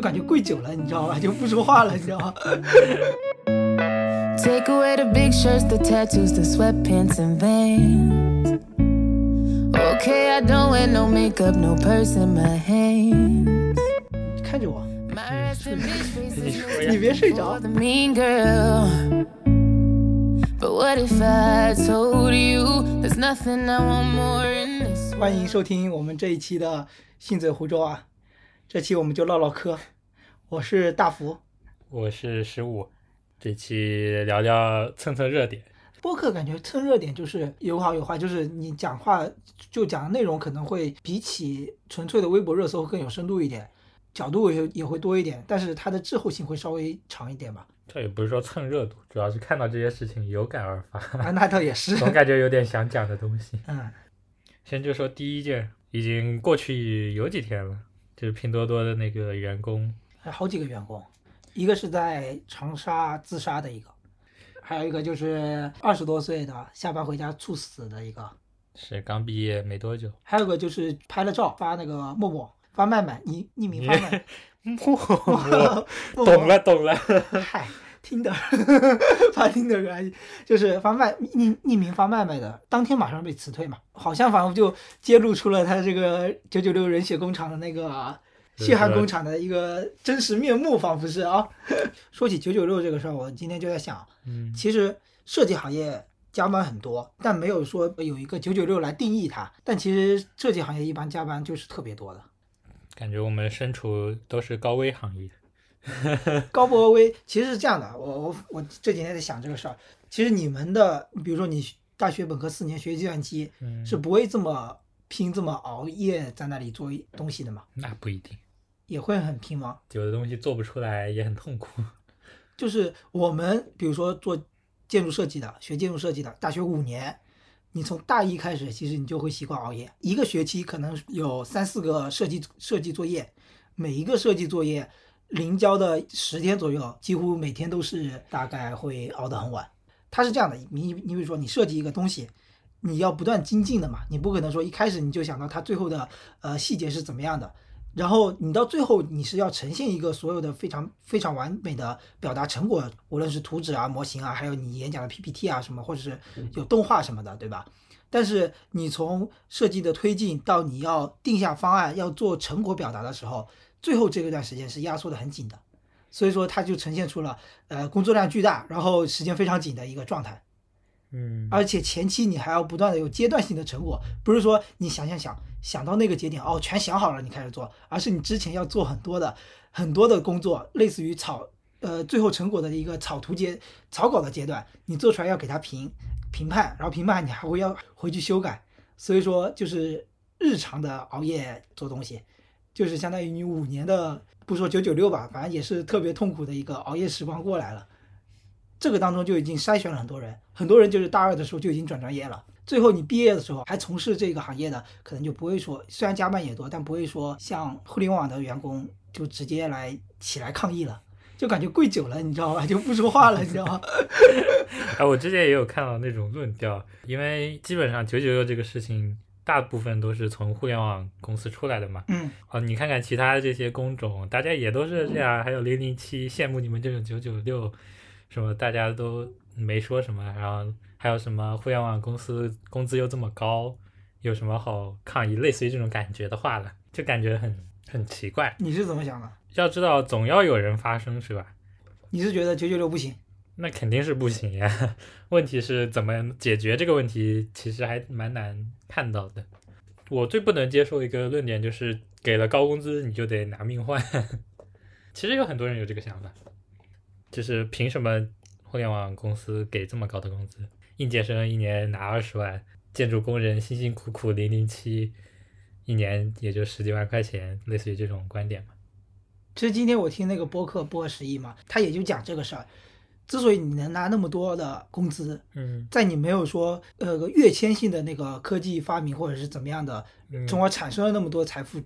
就感觉跪久了，你知道吧？就不说话了，你知道吗？Take away the big shirts, the tattoos, the sweatpants, and vans. Okay, I don't wear no makeup, no purse in my hands. 看着我你别睡着 the mean girl. But what if I told you there's nothing I want more in this 欢迎收听我们这一期的《信嘴湖州》啊，这期我们就唠唠嗑。我是大福，我是十五，这期聊聊蹭蹭热点。播客感觉蹭热点就是有好有坏，就是你讲话就讲的内容可能会比起纯粹的微博热搜更有深度一点，角度也也会多一点，但是它的滞后性会稍微长一点吧。这也不是说蹭热度，主要是看到这些事情有感而发，啊，那倒也是。总感觉有点想讲的东西。嗯，先就说第一件，已经过去有几天了，就是拼多多的那个员工，还有好几个员工，一个是在长沙自杀的一个，还有一个就是二十多岁的下班回家猝死的一个，是刚毕业没多久。还有个就是拍了照发那个陌陌发麦麦匿匿名发麦 陌陌懂了懂了。嗨，听的发听的人 就是发卖匿匿名发卖卖的，当天马上被辞退嘛，好像仿佛就揭露出了他这个九九六人血工厂的那个 血汗工厂的一个真实面目，仿佛是啊。说起九九六这个事儿，我今天就在想，嗯，其实设计行业加班很多，但没有说有一个九九六来定义它，但其实设计行业一般加班就是特别多的。感觉我们身处都是高危行业。高博威其实是这样的，我我我这几天在想这个事儿。其实你们的，比如说你大学本科四年学计算机，嗯，是不会这么拼、这么熬夜在那里做东西的嘛？那不一定，也会很拼吗？有的东西做不出来也很痛苦。就是我们比如说做建筑设计的，学建筑设计的，大学五年，你从大一开始，其实你就会习惯熬夜，一个学期可能有三四个设计设计作业，每一个设计作业临交的十天左右，几乎每天都是大概会熬得很晚。它是这样的，你你比如说你设计一个东西，你要不断精进的嘛，你不可能说一开始你就想到它最后的呃细节是怎么样的，然后你到最后你是要呈现一个所有的非常非常完美的表达成果，无论是图纸啊、模型啊，还有你演讲的 PPT 啊什么，或者是有动画什么的，对吧？但是你从设计的推进到你要定下方案、要做成果表达的时候，最后这一段时间是压缩的很紧的，所以说它就呈现出了呃工作量巨大，然后时间非常紧的一个状态。嗯，而且前期你还要不断的有阶段性的成果，不是说你想想想想到那个节点哦，全想好了你开始做，而是你之前要做很多的很多的工作，类似于草呃最后成果的一个草图阶草稿的阶段，你做出来要给它评评判，然后评判你还会要回去修改，所以说就是日常的熬夜做东西，就是相当于你五年的不说九九六吧，反正也是特别痛苦的一个熬夜时光过来了。这个当中就已经筛选了很多人，很多人就是大二的时候就已经转专业了，最后你毕业的时候还从事这个行业的，可能就不会说，虽然加班也多，但不会说像互联网的员工就直接来起来抗议了，就感觉跪久了，你知道吧？就不说话了，你知道吗？啊，我之前也有看到那种论调，因为基本上九九六这个事情，大部分都是从互联网公司出来的嘛。嗯，哦，你看看其他这些工种，大家也都是这样，还有零零七，羡慕你们这种九九六，什么大家都没说什么，然后还有什么互联网公司工资又这么高，有什么好抗议？类似于这种感觉的话了，就感觉很很奇怪。你是怎么想的？要知道，总要有人发声，是吧？你是觉得九九六不行？那肯定是不行呀。问题是怎么解决这个问题，其实还蛮难看到的。我最不能接受一个论点就是，给了高工资你就得拿命换。其实有很多人有这个想法，就是凭什么互联网公司给这么高的工资？应届生一年拿二十万，建筑工人辛辛苦苦零零七，一年也就十几万块钱，类似于这种观点嘛。其实今天我听那个播客播十一嘛，他也就讲这个事儿。之所以你能拿那么多的工资，嗯，在你没有说呃个跃迁性的那个科技发明或者是怎么样的，嗯。从而产生了那么多财富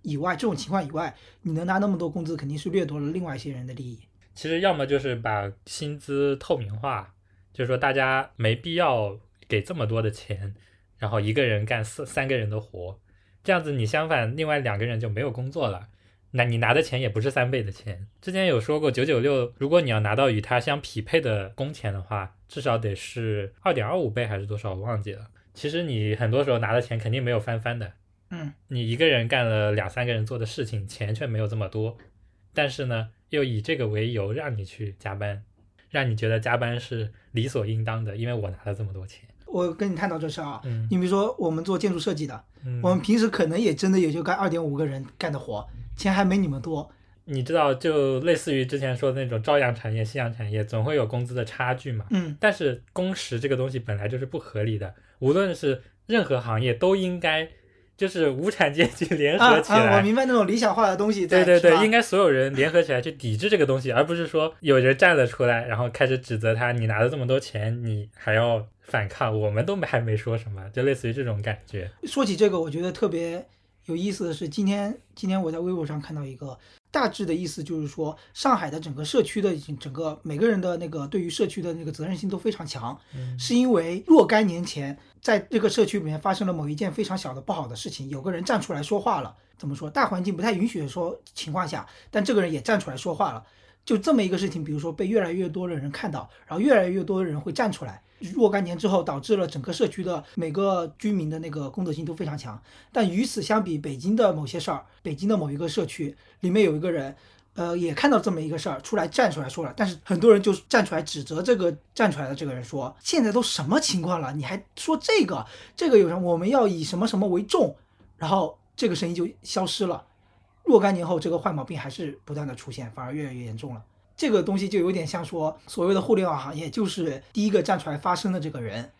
以外，这种情况以外，你能拿那么多工资，肯定是掠夺了另外一些人的利益。其实要么就是把薪资透明化，就是说大家没必要给这么多的钱，然后一个人干四三个人的活，这样子你相反另外两个人就没有工作了，那你拿的钱也不是三倍的钱。之前有说过，九九六如果你要拿到与它相匹配的工钱的话，至少得是二点二五倍还是多少，我忘记了。其实你很多时候拿的钱肯定没有翻番的，嗯，你一个人干了两三个人做的事情，钱却没有这么多。但是呢，又以这个为由让你去加班，让你觉得加班是理所应当的，因为我拿了这么多钱。我跟你探讨这事儿啊，嗯你比如说我们做建筑设计的，嗯我们平时可能也真的也就干二点五个人干的活，钱还没你们多。你知道，就类似于之前说的那种朝阳产业、夕阳产业，总会有工资的差距嘛。嗯，但是工时这个东西本来就是不合理的，无论是任何行业都应该就是无产阶级联啊合起来。啊，我明白那种理想化的东西。对对对，应该所有人联合起来去抵制这个东西，而不是说有人站了出来，然后开始指责他，你拿了这么多钱，你还要反抗，我们都没还没说什么，就类似于这种感觉。说起这个，我觉得特别有意思的是，今天今天我在微博上看到一个大致的意思，就是说上海的整个社区的整个每个人的那个对于社区的那个责任心都非常强，嗯是因为若干年前在这个社区里面发生了某一件非常小的不好的事情，有个人站出来说话了。怎么说？大环境不太允许的说情况下，但这个人也站出来说话了。就这么一个事情，比如说被越来越多的人看到，然后越来越多的人会站出来。若干年之后，导致了整个社区的每个居民的那个公德心都非常强。但与此相比，北京的某些事儿，北京的某一个社区里面有一个人，呃，也看到这么一个事儿，出来站出来说了，但是很多人就站出来指责这个站出来的这个人说，现在都什么情况了，你还说这个，这个有什么？我们要以什么什么为重，然后这个声音就消失了。若干年后，这个坏毛病还是不断的出现，反而越来越严重了。这个东西就有点像说，所谓的互联网行业就是第一个站出来发声的这个人。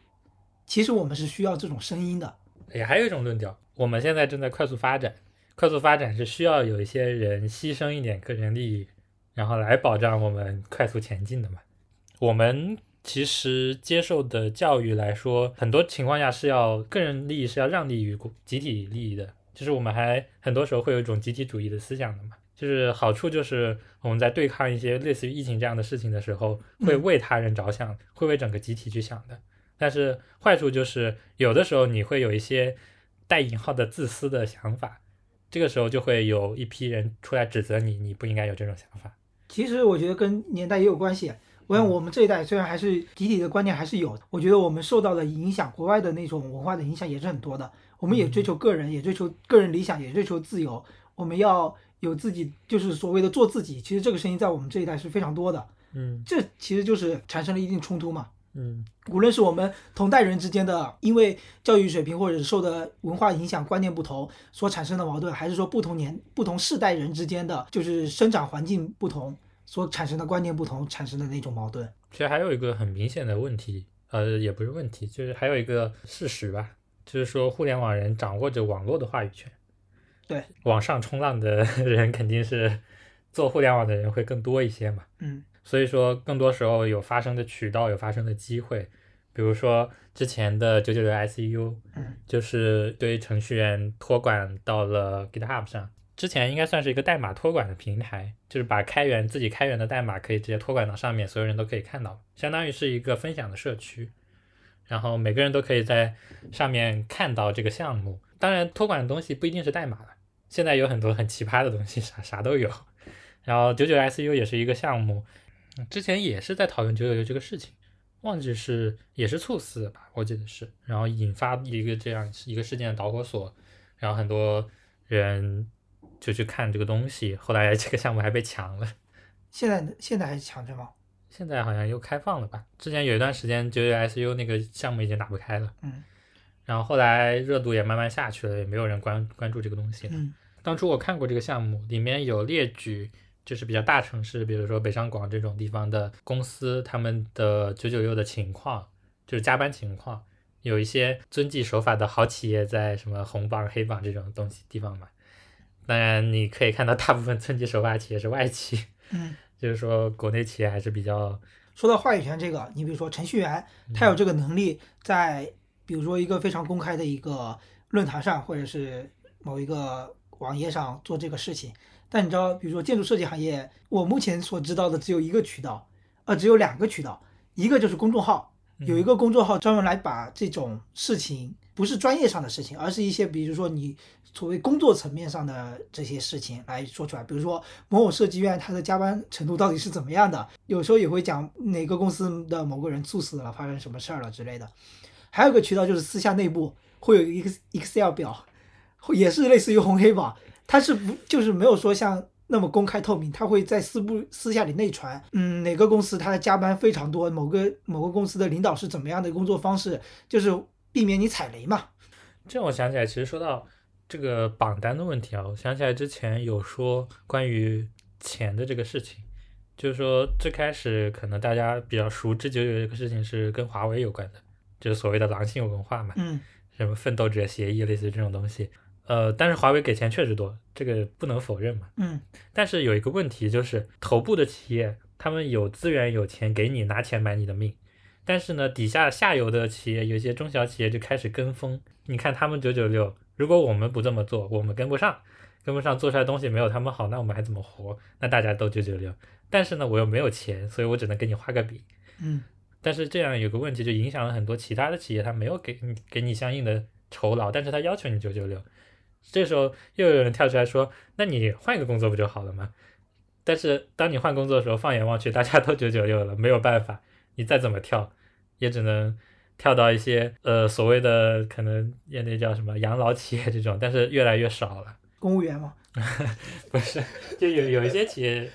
其实我们是需要这种声音的。也还有一种论调，我们现在正在快速发展，快速发展是需要有一些人牺牲一点个人利益，然后来保障我们快速前进的嘛。我们其实接受的教育来说，很多情况下是要个人利益是要让利于集体利益的，就是我们还很多时候会有一种集体主义的思想的嘛。就是好处就是我们在对抗一些类似于疫情这样的事情的时候，会嗯为他人着想，会为整个集体去想的。但是坏处就是有的时候你会有一些带引号的自私的想法，这个时候就会有一批人出来指责你，你不应该有这种想法。其实我觉得跟年代也有关系。我想我们这一代虽然还是集体的观念还是有的，我觉得我们受到的影响，国外的那种文化的影响也是很多的。我们也追求个人，也追求个人理想，也追求自由。我们要有自己，就是所谓的做自己。其实这个声音在我们这一代是非常多的。嗯这其实就是产生了一定冲突嘛。嗯无论是我们同代人之间的，因为教育水平或者受的文化影响、观念不同所产生的矛盾，还是说不同年、不同世代人之间的，就是生长环境不同所产生的观念不同产生的那种矛盾。其实还有一个很明显的问题，呃，也不是问题，就是还有一个事实吧，就是说互联网人掌握着网络的话语权。对，网上冲浪的人肯定是 做互联网的人会更多一些嘛。嗯所以说，更多时候有发生的渠道，有发生的机会，比如说之前的九九六 ICU，嗯，就是对于程序员托管到了 GitHub 上。之前应该算是一个代码托管的平台，就是把开源自己开源的代码可以直接托管到上面，所有人都可以看到，相当于是一个分享的社区。然后每个人都可以在上面看到这个项目。当然，托管的东西不一定是代码了，现在有很多很奇葩的东西，啥啥都有。然后九九 ICU 也是一个项目，嗯之前也是在讨论九九六这个事情，忘记是也是猝死的吧，我记得是，然后引发一个这样一个事件的导火索，然后很多人就去看这个东西，后来这个项目还被抢了，现在现在还抢着吗？现在好像又开放了吧？之前有一段时间九九 ICU 那个项目已经打不开了，嗯然后后来热度也慢慢下去了，也没有人关关注这个东西了。嗯当初我看过这个项目，里面有列举，就是比较大城市，比如说北上广这种地方的公司，他们的九九六的情况，就是加班情况，有一些遵纪守法的好企业在什么红榜、黑榜这种东西地方嘛。当然，你可以看到大部分遵纪守法企业是外企，嗯。就是说国内企业还是比较说到话语权这个，你比如说程序员，他有这个能力，在比如说一个非常公开的一个论坛上，或者是某一个网页上做这个事情。但你知道，比如说建筑设计行业，我目前所知道的只有一个渠道，呃，只有两个渠道，一个就是公众号，有一个公众号专门来把这种事情，不是专业上的事情，而是一些比如说你所谓工作层面上的这些事情来说出来。比如说某某设计院它的加班程度到底是怎么样的，有时候也会讲哪个公司的某个人猝死了，发生什么事儿了之类的。还有个渠道就是私下内部会有一个 Excel 表，也是类似于红黑榜，它是不就是没有说像那么公开透明，它会在私部私下里内传，嗯，哪个公司它的加班非常多，某个某个公司的领导是怎么样的工作方式，就是避免你踩雷嘛。这让我想起来，其实说到这个榜单的问题啊，我想起来之前有说关于钱的这个事情，就是说最开始可能大家比较熟知九九这个事情是跟华为有关的，就是所谓的狼性文化嘛，嗯什么奋斗者协议类似于这种东西。呃，但是华为给钱确实多，这个不能否认嘛。嗯但是有一个问题就是，头部的企业他们有资源有钱给你拿钱买你的命，但是呢，底下下游的企业有一些中小企业就开始跟风。你看他们九九六，如果我们不这么做，我们跟不上，跟不上做出来的东西没有他们好，那我们还怎么活？那大家都九九六，但是呢，我又没有钱，所以我只能给你画个饼。嗯但是这样有个问题，就影响了很多其他的企业，他没有给你给你相应的酬劳，但是他要求你九九六。这时候又有人跳出来说：“那你换一个工作不就好了吗？”但是当你换工作的时候，放眼望去，大家都九九六了，没有办法，你再怎么跳，也只能跳到一些呃所谓的可能业内叫什么养老企业这种，但是越来越少了。公务员吗，不是，就有有一些企业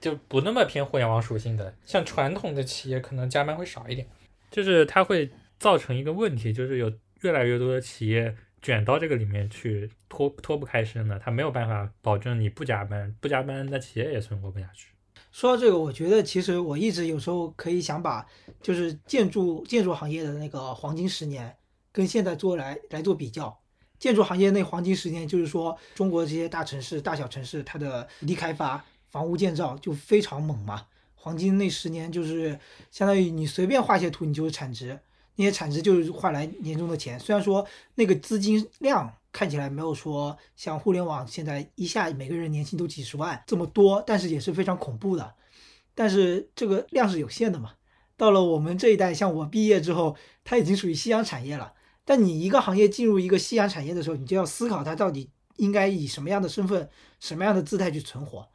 就不那么偏互联网属性的，像传统的企业可能加班会少一点，就是它会造成一个问题，就是有越来越多的企业卷到这个里面去，脱脱不开身了，它没有办法保证你不加班，不加班那企业也存活不下去。说到这个，我觉得其实我一直有时候可以想把就是建筑建筑行业的那个黄金十年跟现在做来来做比较。建筑行业那黄金十年，就是说中国这些大城市、大小城市，它的土地开发、房屋建造就非常猛嘛。黄金那十年就是相当于你随便画些图，你就是产值，那些产值就是换来年终的钱。虽然说那个资金量看起来没有说像互联网现在一下每个人年薪都几十万这么多，但是也是非常恐怖的。但是这个量是有限的嘛。到了我们这一代，像我毕业之后，它已经属于夕阳产业了。但你一个行业进入一个夕阳产业的时候，你就要思考它到底应该以什么样的身份、什么样的姿态去存活。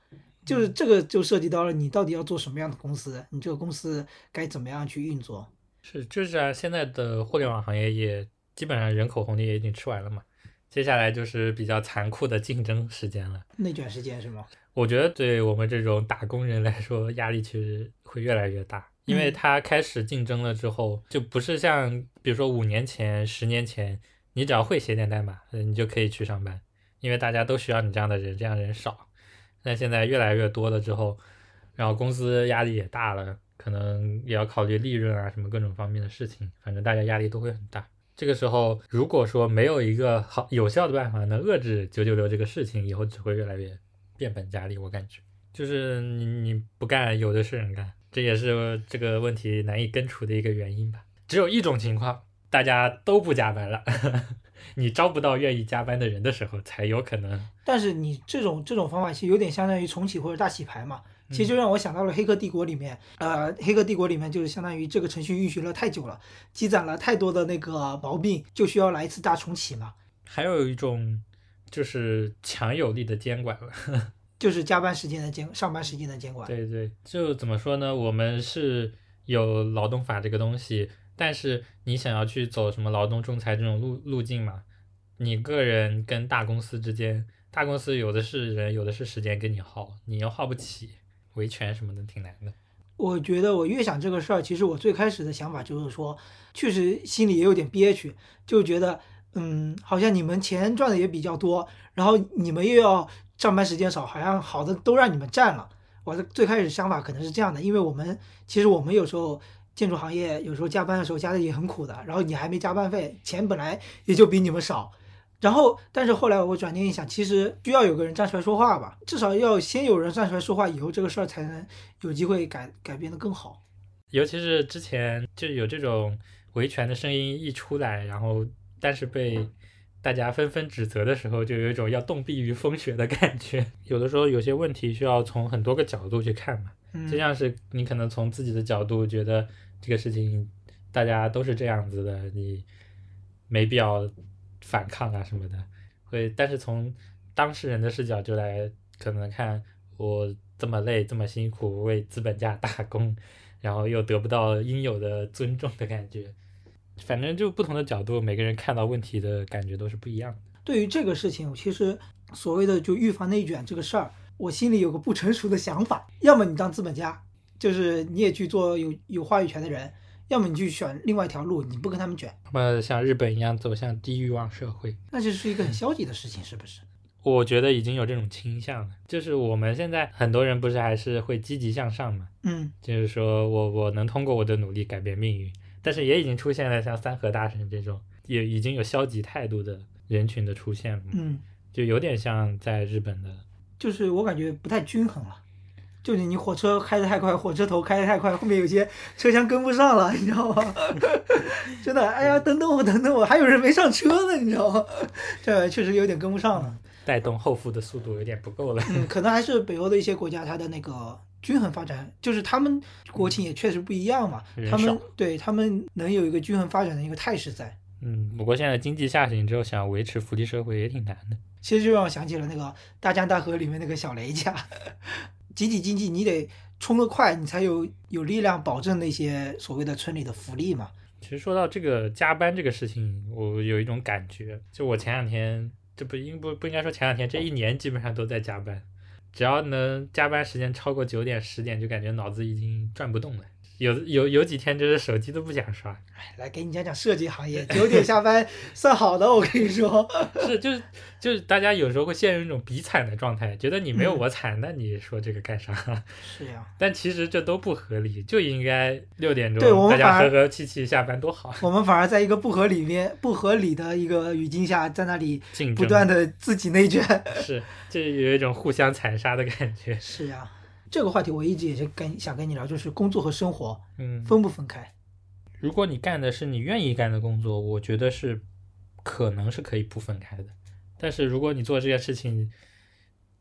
就是这个就涉及到了你到底要做什么样的公司，你这个公司该怎么样去运作。是，就是啊，现在的互联网行业也基本上人口红利也已经吃完了嘛，接下来就是比较残酷的竞争时间了。内卷时间是吗？我觉得对我们这种打工人来说，压力其实会越来越大，因为嗯他开始竞争了之后，就不是像比如说五年前、十年前，你只要会写点代码，呃你就可以去上班，因为大家都需要你这样的人，这样人少。但现在越来越多了之后，然后公司压力也大了，可能也要考虑利润啊，什么各种方面的事情，反正大家压力都会很大。这个时候，如果说没有一个好有效的办法能遏制九九六这个事情，以后只会越来越变本加厉。我感觉，就是你你不干，有的是人干，这也是这个问题难以根除的一个原因吧。只有一种情况，大家都不加班了，你招不到愿意加班的人的时候，才有可能。但是你这种这种方法其实有点相当于重启或者大洗牌嘛。其实就让我想到了《黑客帝国》里面，呃，《黑客帝国》里面就是相当于这个程序运行了太久了，积攒了太多的那个毛病，就需要来一次大重启嘛。还有一种就是强有力的监管了。就是加班时间的监，上班时间的监管。对对，就怎么说呢？我们是有劳动法这个东西，但是你想要去走什么劳动仲裁这种路路径嘛，你个人跟大公司之间，大公司有的是人，有的是时间跟你耗，你又耗不起，维权什么的挺难的。我觉得我越想这个事儿，其实我最开始的想法就是说，确实心里也有点憋屈，就觉得，嗯，好像你们钱赚的也比较多，然后你们又要上班时间少，好像好的都让你们占了。我的最开始想法可能是这样的，因为我们其实我们有时候建筑行业有时候加班的时候加的也很苦的，然后你还没加班费，钱本来也就比你们少。然后，但是后来我转念一想，其实需要有个人站出来说话吧，至少要先有人站出来说话，以后这个事儿才能有机会改改变的更好。尤其是之前就有这种维权的声音一出来，然后但是被大家纷纷指责的时候，就有一种要冻毙于风雪的感觉。有的时候有些问题需要从很多个角度去看嘛，嗯，就像是你可能从自己的角度觉得这个事情大家都是这样子的，你没必要反抗啊什么的。会，但是从当事人的视角就来可能看我这么累这么辛苦为资本家打工，然后又得不到应有的尊重的感觉。反正就不同的角度，每个人看到问题的感觉都是不一样的。对于这个事情，其实所谓的就预防内卷这个事儿，我心里有个不成熟的想法：要么你当资本家，就是你也去做有有话语权的人；要么你去选另外一条路，你不跟他们卷，那么像日本一样走向低欲望社会，那就是一个很消极的事情，是不是？我觉得已经有这种倾向了。就是我们现在很多人不是还是会积极向上嘛，嗯，就是说我我能通过我的努力改变命运，但是也已经出现了像三和大神这种也已经有消极态度的人群的出现了，嗯，就有点像在日本的，就是我感觉不太均衡了。就是你火车开得太快，火车头开得太快，后面有些车厢跟不上了，你知道吗？真的，哎呀，等等我，等等我，还有人没上车呢，你知道吗？这确实有点跟不上了。带动后富的速度有点不够了。嗯，可能还是北欧的一些国家，它的那个均衡发展，就是他们国情也确实不一样嘛，他们对他们能有一个均衡发展的一个态势在。嗯，不过现在经济下行之后，想维持福利社会也挺难的。其实就让我想起了那个《大江大河》里面那个小雷家，集体经济你得冲得快，你才有有力量保证那些所谓的村里的福利嘛。其实说到这个加班这个事情，我有一种感觉，就我前两天，这不应不不应该说前两天，这一年基本上都在加班，只要能加班时间超过九点十点，就感觉脑子已经转不动了。有有有几天就是手机都不想刷，哎，来给你讲讲设计行业，九点下班算好的，我跟你说。是就是就是大家有时候会陷入一种比惨的状态，觉得你没有嗯我惨，那你说这个干啥？是呀，但其实这都不合理，就应该六点钟大家和和气气下班多好，我们反而在一个不合理面、不合理的一个语境下，在那里不断的自己内卷。是就有一种互相残杀的感觉。是呀，这个话题我一直也是跟想跟你聊，就是工作和生活嗯，分不分开？如果你干的是你愿意干的工作，我觉得是可能是可以不分开的。但是如果你做这件事情，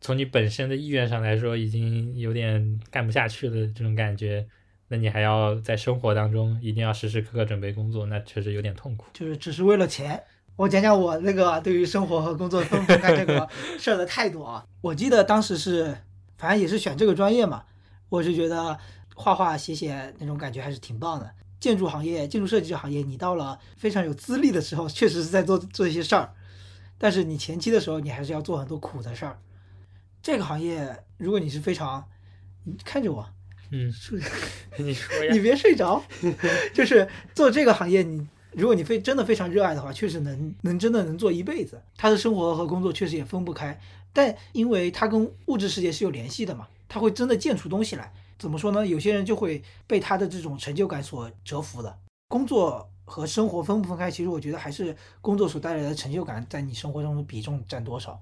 从你本身的意愿上来说，已经有点干不下去了这种感觉，那你还要在生活当中一定要时时刻刻准备工作，那确实有点痛苦。就是只是为了钱。我讲讲我那个对于生活和工作分不分开这个 事儿的态度啊。我记得当时是，反正也是选这个专业嘛，我是觉得画画写写那种感觉还是挺棒的。建筑行业、建筑设计这行业，你到了非常有资历的时候，确实是在做做一些事儿，但是你前期的时候，你还是要做很多苦的事儿。这个行业，如果你是非常，你看着我，嗯，是 你说呀你，别睡着，就是做这个行业，你如果你非真的非常热爱的话，确实能能真的能做一辈子。他的生活和工作确实也分不开，但因为它跟物质世界是有联系的嘛，它会真的建出东西来。怎么说呢？有些人就会被他的这种成就感所折服的。工作和生活分不分开，其实我觉得还是工作所带来的成就感在你生活中的比重占多少。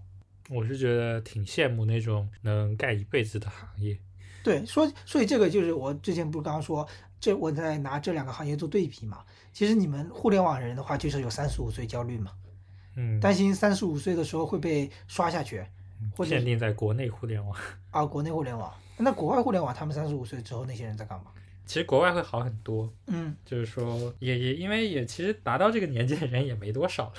我是觉得挺羡慕那种能干一辈子的行业。对，说所以这个就是我之前不是刚刚说，这我在拿这两个行业做对比嘛。其实你们互联网人的话，就是有三十五岁焦虑嘛，嗯，担心三十五岁的时候会被刷下去，或者限定在国内互联网，啊国内互联网。那国外互联网，他们三十五岁之后那些人在干嘛？其实国外会好很多。嗯，就是说，也也因为也其实达到这个年纪的人也没多少了，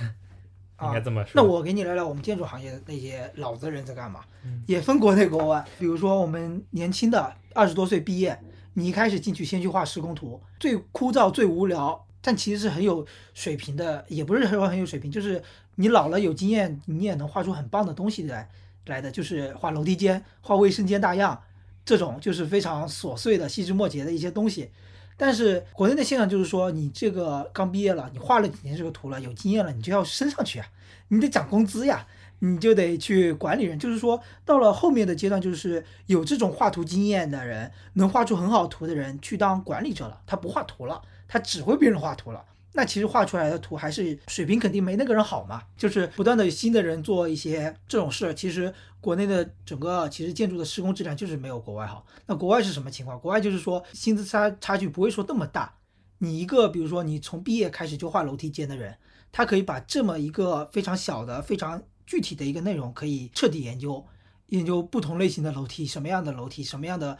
应啊该这么说。那我给你聊聊我们建筑行业的那些老子人在干嘛，嗯也分国内国外。比如说我们年轻的二十多岁毕业，你一开始进去先去画施工图，最枯燥、最无聊，但其实是很有水平的，也不是说很有水平，就是你老了有经验，你也能画出很棒的东西来来的，就是画楼梯间、画卫生间大样，这种就是非常琐碎的、细枝末节的一些东西。但是国内的现象就是说，你这个刚毕业了，你画了几年这个图了，有经验了，你就要升上去啊，你得涨工资呀，你就得去管理人。就是说，到了后面的阶段，就是有这种画图经验的人，能画出很好图的人去当管理者了，他不画图了，他指挥别人画图了。那其实画出来的图还是水平肯定没那个人好嘛，就是不断的新的人做一些这种事，其实国内的整个其实建筑的施工质量就是没有国外好。那国外是什么情况？国外就是说薪资差差距不会说那么大，你一个比如说你从毕业开始就画楼梯间的人，他可以把这么一个非常小的、非常具体的一个内容可以彻底研究，研究不同类型的楼梯，什么样的楼梯，什么样的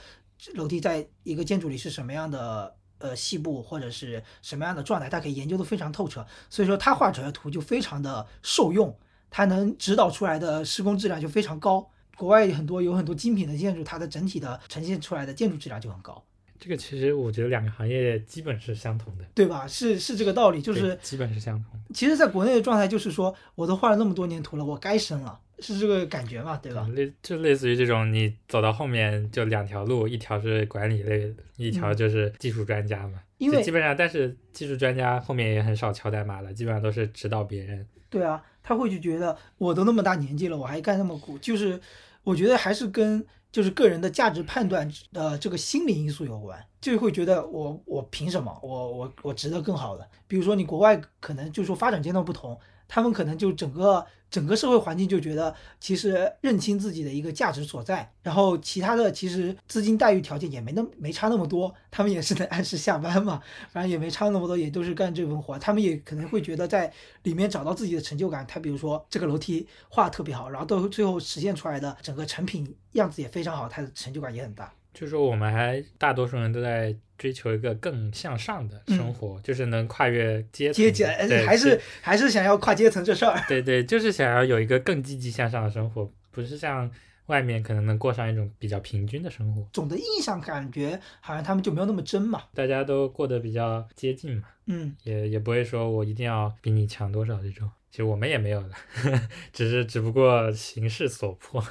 楼梯在一个建筑里是什么样的呃细部或者是什么样的状态，它可以研究的非常透彻。所以说他画出来的图就非常的受用，它能指导出来的施工质量就非常高。国外很多有很多精品的建筑，它的整体的呈现出来的建筑质量就很高，这个其实我觉得两个行业基本是相同的，对吧？是是这个道理，就是基本是相同的。其实在国内的状态就是说，我都画了那么多年图了，我该升了，是这个感觉嘛，对吧？类就类似于这种，你走到后面就两条路，一条是管理类，一条嗯就是技术专家嘛。因为基本上，但是技术专家后面也很少敲代码了，基本上都是指导别人。对啊，他会就觉得我都那么大年纪了，我还干那么苦，就是我觉得还是跟就是个人的价值判断的这个心理因素有关，就会觉得我我凭什么，我我我值得更好的。比如说你国外可能就说发展阶段不同，他们可能就整个整个社会环境就觉得其实认清自己的一个价值所在，然后其他的其实资金待遇条件也没那没差那么多，他们也是能按时下班嘛，反正也没差那么多，也都是干这份活，他们也可能会觉得在里面找到自己的成就感。他比如说这个楼梯画特别好，然后到最后实现出来的整个成品样子也非常好，他的成就感也很大。就是说，我们还大多数人都在追求一个更向上的生活，就是能跨越阶层阶级还是还是想要跨阶层这事儿。对对，就是想要有一个更积极向上的生活，不是像外面可能能过上一种比较平均的生活，总的印象感觉好像他们就没有那么真嘛。大家都过得比较接近嘛，嗯，也也不会说我一定要比你强多少这种。其实我们也没有的，只是只不过形势所迫，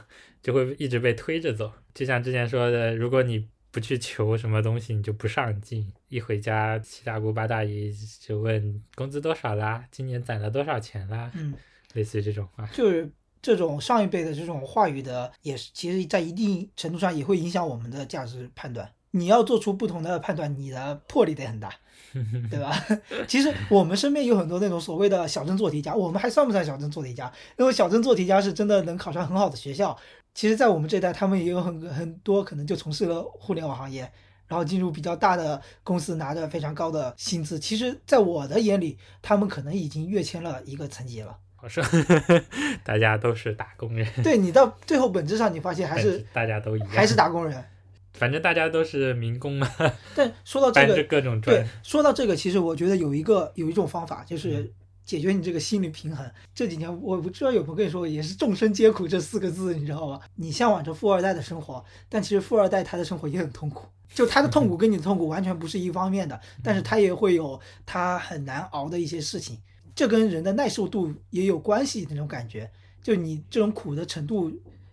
就会一直被推着走。就像之前说的，如果你不去求什么东西，你就不上进。一回家，七大姑八大姨就问工资多少啦，今年攒了多少钱啦，嗯，类似于这种话。就是这种上一辈的这种话语的，也是其实在一定程度上也会影响我们的价值判断。你要做出不同的判断，你的魄力得很大，对吧？其实我们身边有很多那种所谓的小镇做题家，我们还算不算小镇做题家？因为小镇做题家是真的能考上很好的学校。其实，在我们这代，他们也有很很多可能就从事了互联网行业，然后进入比较大的公司，拿着非常高的薪资。其实，在我的眼里，他们可能已经跃迁了一个层级了。我说，大家都是打工人，对你到最后本质上，你发现还是大家都一样，还是打工人。反正大家都是民工嘛，但说到这个，各种对。，说到这个，其实我觉得有一个有一种方法，就是嗯解决你这个心理平衡。这几年我不知道有没有跟你说，也是众生皆苦这四个字，你知道吧？你向往着富二代的生活，但其实富二代他的生活也很痛苦，就他的痛苦跟你的痛苦完全不是一方面的，但是他也会有他很难熬的一些事情，这跟人的耐受度也有关系。那种感觉，就你这种苦的程度，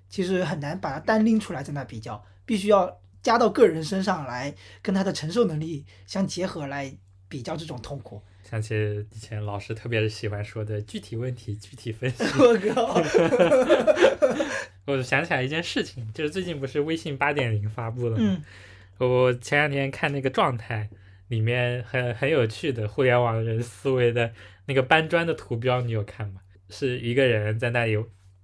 其实很难把它单拎出来在那比较，必须要加到个人身上来，跟他的承受能力相结合来比较这种痛苦。想起以前老师特别喜欢说的具体问题具体分析。我靠！我想起来一件事情，就是最近不是微信八点零发布了吗？嗯我前两天看那个状态，里面很很有趣的互联网人思维的那个搬砖的图标，你有看吗？是一个人在那里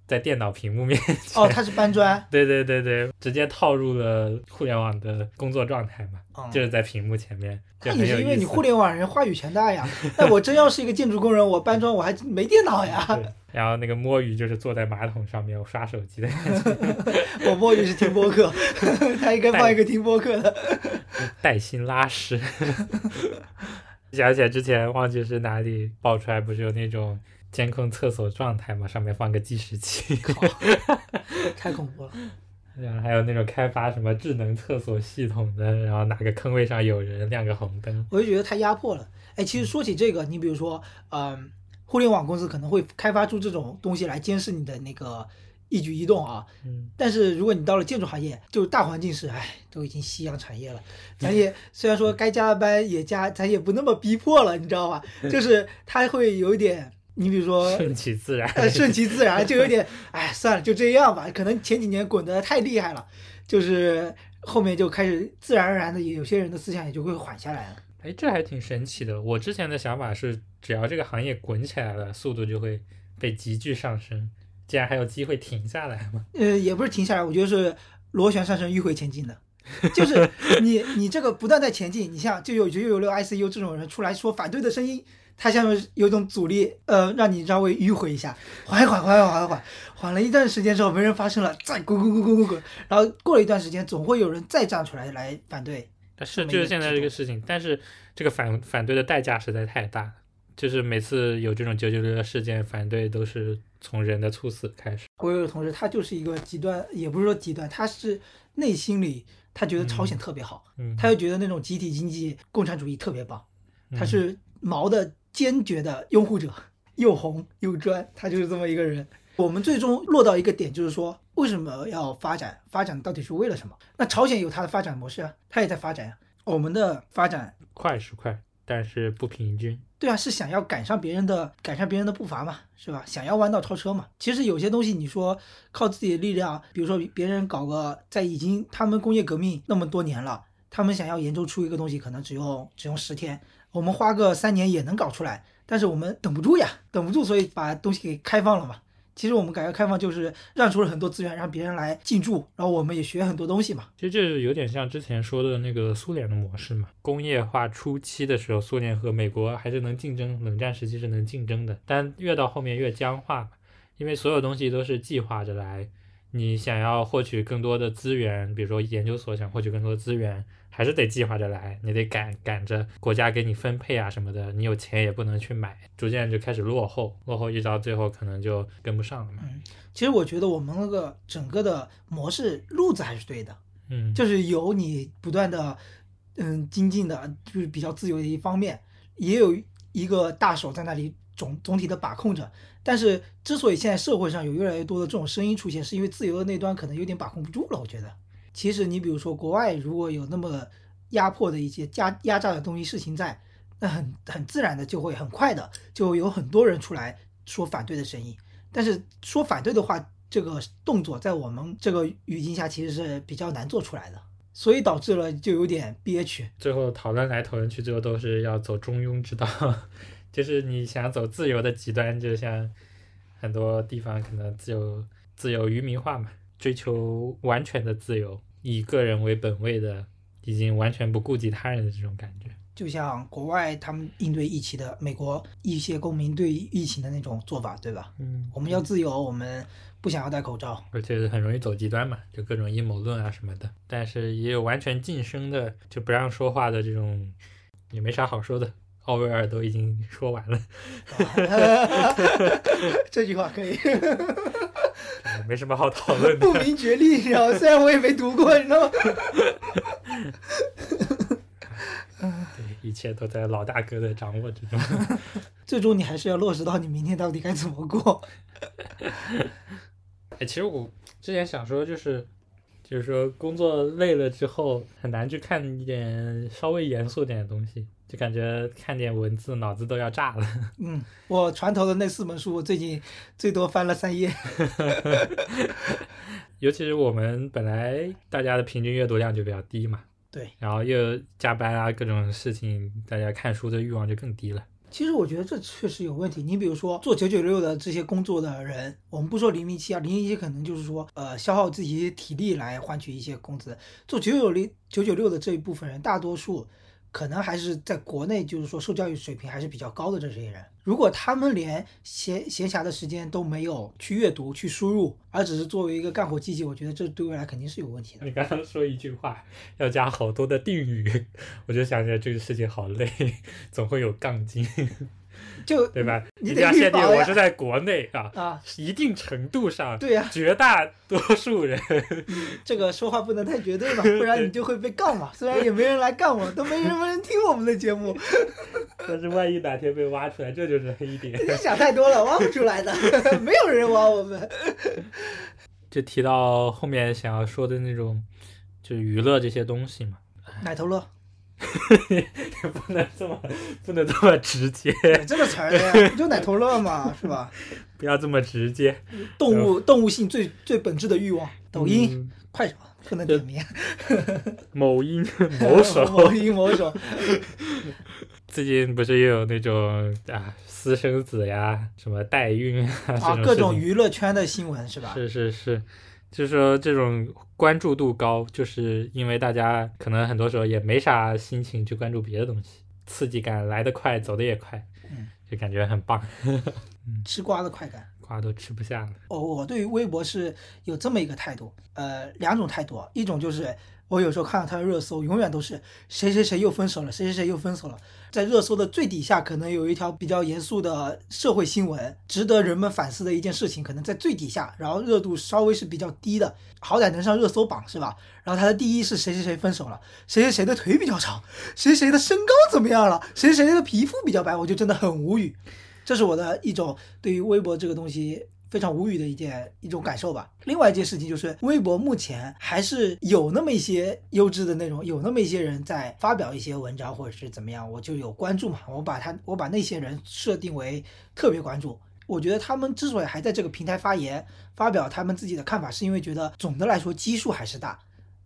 在电脑屏幕面前，哦，他是搬砖，对对对对，直接套入了互联网的工作状态嘛，嗯就是在屏幕前面，那也是因。为你互联网人话语权大呀。那我真要是一个建筑工人，我搬砖我还没电脑呀，然后那个摸鱼就是坐在马桶上面我刷手机的感觉，我摸鱼是听播客，他应该放一个听播客的。带薪拉屎。想起来之前忘记是哪里爆出来，不是有那种监控厕所状态嘛，上面放个计时器，太恐怖了。然后还有那种开发什么智能厕所系统的，然后哪个坑位上有人亮个红灯，我就觉得太压迫了。哎，其实说起这个，你比如说，嗯，互联网公司可能会开发出这种东西来监视你的那个一举一动啊。嗯，但是如果你到了建筑行业，就是大环境是，哎，都已经夕阳产业了，咱也虽然说该加的班也加，咱也不那么逼迫了，你知道吧？就是它会有一点，你比如说，顺其自然。呃，顺其自然，就有点，哎，算了，就这样吧。可能前几年滚得太厉害了，就是后面就开始自然而然的，有些人的思想也就会缓下来了。哎，这还挺神奇的。我之前的想法是，只要这个行业滚起来了，速度就会被急剧上升。竟然还有机会停下来吗？呃，也不是停下来，我觉得是螺旋上升，迂回前进的。就是 你你这个不断在前进，你像就有就有六 ICU 这种人出来说反对的声音，他下面有一种阻力，呃，让你稍微迂回一下，缓一缓，缓一缓，缓一缓，缓了一段时间之后没人发声了，再滚滚滚滚滚滚，然后过了一段时间，总会有人再站出来来反对，但是就是现在这个事情，但是这个反反对的代价实在太大，就是每次有这种九九六的事件，反对都是从人的猝死开始。我有个同事，他就是一个极端，也不是说极端，他是内心里他觉得朝鲜特别好，嗯，他又觉得那种集体经济、共产主义特别棒，他嗯。是毛的坚决的拥护者，又红又专，他就是这么一个人。我们最终落到一个点，就是说为什么要发展？发展到底是为了什么？那朝鲜有它的发展模式啊，它也在发展啊。我们的发展，快是快，但是不平均。对啊，是想要赶上别人的，赶上别人的步伐嘛，是吧？想要弯道超车嘛。其实有些东西，你说靠自己的力量，比如说别人搞个，在已经他们工业革命那么多年了，他们想要研究出一个东西，可能只用只用十天，我们花个三年也能搞出来，但是我们等不住呀，等不住，所以把东西给开放了嘛。其实我们改革开放就是让出了很多资源，让别人来进驻，然后我们也学很多东西嘛。其实这有点像之前说的那个苏联的模式嘛。工业化初期的时候，苏联和美国还是能竞争，冷战时期是能竞争的，但越到后面越僵化，因为所有东西都是计划着来。你想要获取更多的资源，比如说研究所想获取更多的资源，还是得计划着来，你得赶赶着国家给你分配啊什么的，你有钱也不能去买，逐渐就开始落后，落后一直到最后可能就跟不上了嘛。其实我觉得我们那个整个的模式路子还是对的，嗯，就是有你不断的嗯精进的，就是比较自由的一方面，也有一个大手在那里总总体的把控着。但是之所以现在社会上有越来越多的这种声音出现，是因为自由的那端可能有点把控不住了。我觉得，其实你比如说国外如果有那么压迫的一些压压榨的东西事情在，那很很自然的就会很快的就有很多人出来说反对的声音。但是说反对的话，这个动作在我们这个语境下其实是比较难做出来的，所以导致了就有点憋屈。最后讨论来讨论去，最后都是要走中庸之道，就是你想走自由的极端，就像很多地方可能自由自由渔民化嘛，追求完全的自由，以个人为本位的，已经完全不顾及他人的这种感觉。就像国外他们应对疫情的美国一些公民对疫情的那种做法，对吧？嗯，我们要自由，我们不想要戴口罩。而且很容易走极端嘛，就各种阴谋论啊什么的。但是也有完全晋升的，就不让说话的这种，也没啥好说的。奥威尔都已经说完了，这句话可以 没什么好讨论的不。明觉厉，你知道？虽然我也没读过，你知道吗？对，一切都在老大哥的掌握之中。最终你还是要落实到你明天到底该怎么过。哎，其实我之前想说，就是就是说工作累了之后，很难去看一点稍微严肃点的东西，就感觉看点文字脑子都要炸了。嗯，我船头的那四本书，我最近最多翻了三页。尤其是我们本来大家的平均阅读量就比较低嘛，对，然后又加班啊各种事情，大家看书的欲望就更低了。其实我觉得这确实有问题。你比如说做九九六的这些工作的人，我们不说零零七啊，零零七可能就是说呃消耗自己体力来换取一些工资。做九九零九九六的这一部分人，大多数可能还是在国内就是说受教育水平还是比较高的这些人。如果他们连闲闲暇的时间都没有去阅读、去输入，而只是作为一个干活机器，我觉得这对未来肯定是有问题的。你刚刚说一句话，要加好多的定语，我就想起来这个事情好累，总会有杠精，就对吧？你得限定我是在国内啊，啊，一定程度上，对呀、绝大多数人，这个说话不能太绝对嘛，不然你就会被杠嘛。虽然也没人来杠我，都没人没人听我们的节目，但是万一哪天被挖出来，这就是黑点。你想太多了，挖不出来的，没有人挖我们。就提到后面想要说的那种，就是娱乐这些东西嘛，奶头乐，不能这么不能这么直接，有这个词儿的呀，不就奶头乐嘛，是吧？不要这么直接。动物动物性最最本质的欲望，抖音、嗯。快手不能点名，某音某手，某音某手，最近不是也有那种啊私生子呀，什么代孕啊，啊，各种娱乐圈的新闻是吧？是是是，就是说这种关注度高，就是因为大家可能很多时候也没啥心情去关注别的东西，刺激感来得快，走得也快，嗯就感觉很棒，吃瓜的快感。瓜都吃不下了。哦我对于微博是有这么一个态度，呃，两种态度，一种就是我有时候看到他的热搜，永远都是谁谁谁又分手了，谁谁谁又分手了。在热搜的最底下，可能有一条比较严肃的社会新闻，值得人们反思的一件事情，可能在最底下，然后热度稍微是比较低的，好歹能上热搜榜是吧？然后他的第一是谁谁谁分手了，谁谁谁的腿比较长，谁谁的身高怎么样了，谁谁的皮肤比较白，我就真的很无语。这是我的一种对于微博这个东西非常无语的一件一种感受吧。另外一件事情就是，微博目前还是有那么一些优质的内容，有那么一些人在发表一些文章或者是怎么样，我就有关注嘛。我把他，我把那些人设定为特别关注。我觉得他们之所以还在这个平台发言，发表他们自己的看法，是因为觉得总的来说基数还是大。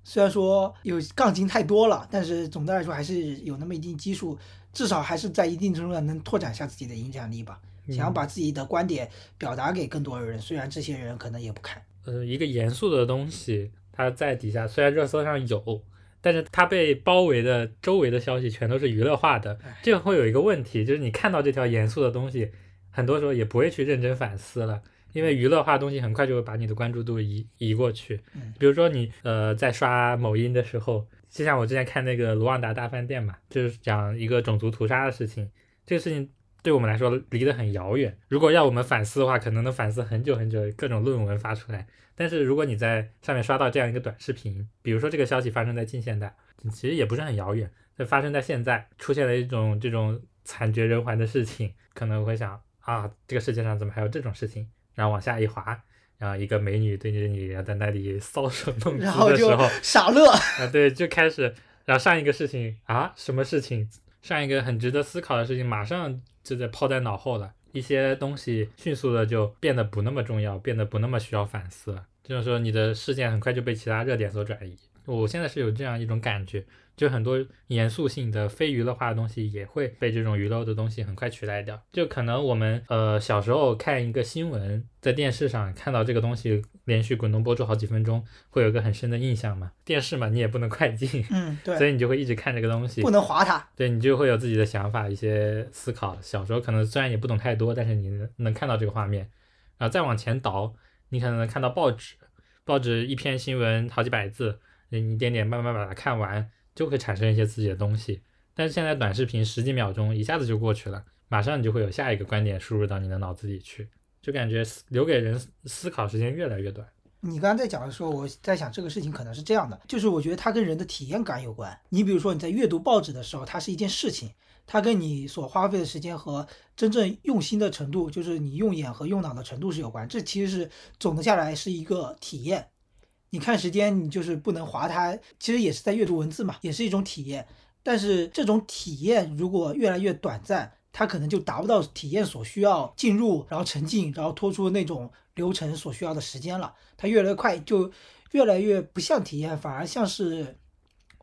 虽然说有杠精太多了，但是总的来说还是有那么一定基数，至少还是在一定程度上能拓展下自己的影响力吧。想要把自己的观点表达给更多的人，虽然这些人可能也不看。呃，一个严肃的东西，它在底下虽然热搜上有，但是它被包围的周围的消息全都是娱乐化的，这个会有一个问题，就是你看到这条严肃的东西，很多时候也不会去认真反思了，因为娱乐化的东西很快就会把你的关注度移移过去。嗯比如说你呃在刷某音的时候，就像我之前看那个卢旺达大饭店嘛，就是讲一个种族屠杀的事情，这个事情对我们来说离得很遥远。如果要我们反思的话，可能能反思很久很久，各种论文发出来。但是如果你在上面刷到这样一个短视频，比如说这个消息发生在近现代，其实也不是很遥远，在发生在现在，出现了一种这种惨绝人寰的事情，可能会想啊，这个世界上怎么还有这种事情？然后往下一滑，然后一个美女对着你在那里搔首弄姿 然后就的时候，傻乐，啊，对，就开始，然后上一个事情啊，什么事情？上一个很值得思考的事情，马上就在抛在脑后了。一些东西迅速的就变得不那么重要，变得不那么需要反思就是说，你的视线很快就被其他热点所转移。我现在是有这样一种感觉，就很多严肃性的非娱乐化的东西也会被这种娱乐的东西很快取代掉。就可能我们呃小时候看一个新闻，在电视上看到这个东西连续滚动播出好几分钟，会有一个很深的印象嘛。电视嘛，你也不能快进，嗯，对所，以你就会一直看这个东西不。能划它。对你就会有自己的想法、一些思考。小时候可能虽然也不懂太多，但是你能能看到这个画面，然后再往前倒，你可能能看到报纸，报纸一篇新闻好几百字，你一点点慢慢把它看完，就会产生一些自己的东西。但是现在短视频十几秒钟一下子就过去了，马上你就会有下一个观点输入到你的脑子里去，就感觉留给人思思考时间越来越短。你刚刚在讲的时候，我在想这个事情可能是这样的，就是我觉得它跟人的体验感有关。你比如说你在阅读报纸的时候，它是一件事情，它跟你所花费的时间和真正用心的程度，就是你用眼和用脑的程度是有关。这其实是总的下来是一个体验。你看时间，你就是不能划它，其实也是在阅读文字嘛，也是一种体验。但是这种体验如果越来越短暂，它可能就达不到体验所需要进入，然后沉浸，然后拖出那种流程所需要的时间了。它越来越快，就越来越不像体验，反而像是，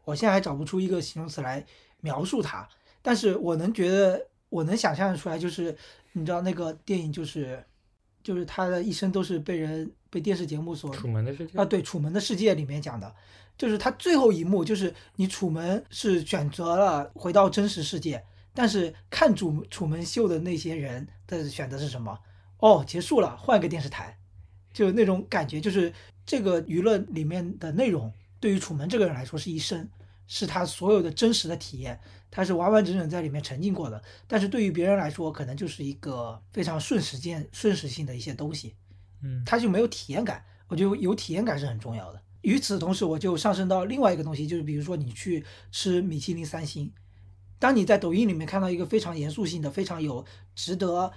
我现在还找不出一个形容词来描述它。但是我能觉得，我能想象出来，就是你知道那个电影，就是就是他的一生都是被人被电视节目所楚门的世界啊，对，《楚门的世界》里面讲的，就是他最后一幕，就是你楚门是选择了回到真实世界，但是看楚楚门秀的那些人的选择是什么？哦，结束了，换个电视台，就那种感觉，就是这个娱乐里面的内容，对于楚门这个人来说是一生，是他所有的真实的体验，他是完完整整在里面沉浸过的。但是对于别人来说，可能就是一个非常瞬时间、瞬时性的一些东西。嗯，它就没有体验感。我觉得有体验感是很重要的。与此同时，我就上升到另外一个东西，就是比如说你去吃米其林三星，当你在抖音里面看到一个非常严肃性的、非常有值得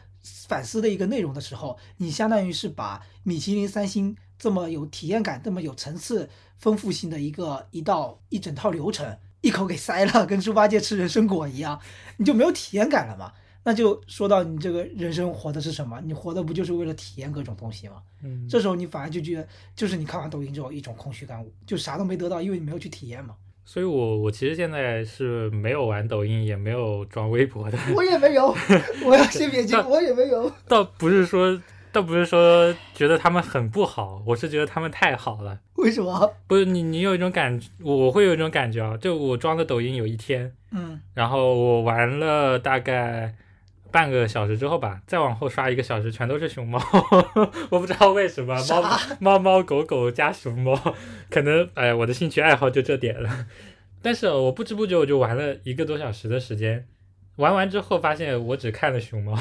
反思的一个内容的时候，你相当于是把米其林三星这么有体验感、这么有层次、丰富性的一个一道一整套流程一口给塞了，跟猪八戒吃人参果一样，你就没有体验感了嘛？那就说到你这个人生活的是什么？你活的不就是为了体验各种东西吗？嗯这时候你反而就觉得，就是你看完抖音之后一种空虚感，就啥都没得到，因为你没有去体验嘛。所以我我其实现在是没有玩抖音，也没有装微博的。我也没有，我要先撇清，我也没有。倒不是说，倒不是说觉得他们很不好，我是觉得他们太好了。为什么？不是你，你有一种感，我我会有一种感觉啊，就我装了抖音有一天，嗯然后我玩了大概半个小时之后吧，再往后刷一个小时，全都是熊猫，我不知道为什么，猫猫猫狗狗加熊猫，可能哎，我的兴趣爱好就这点了。但是我不知不觉我就玩了一个多小时的时间，玩完之后发现我只看了熊猫，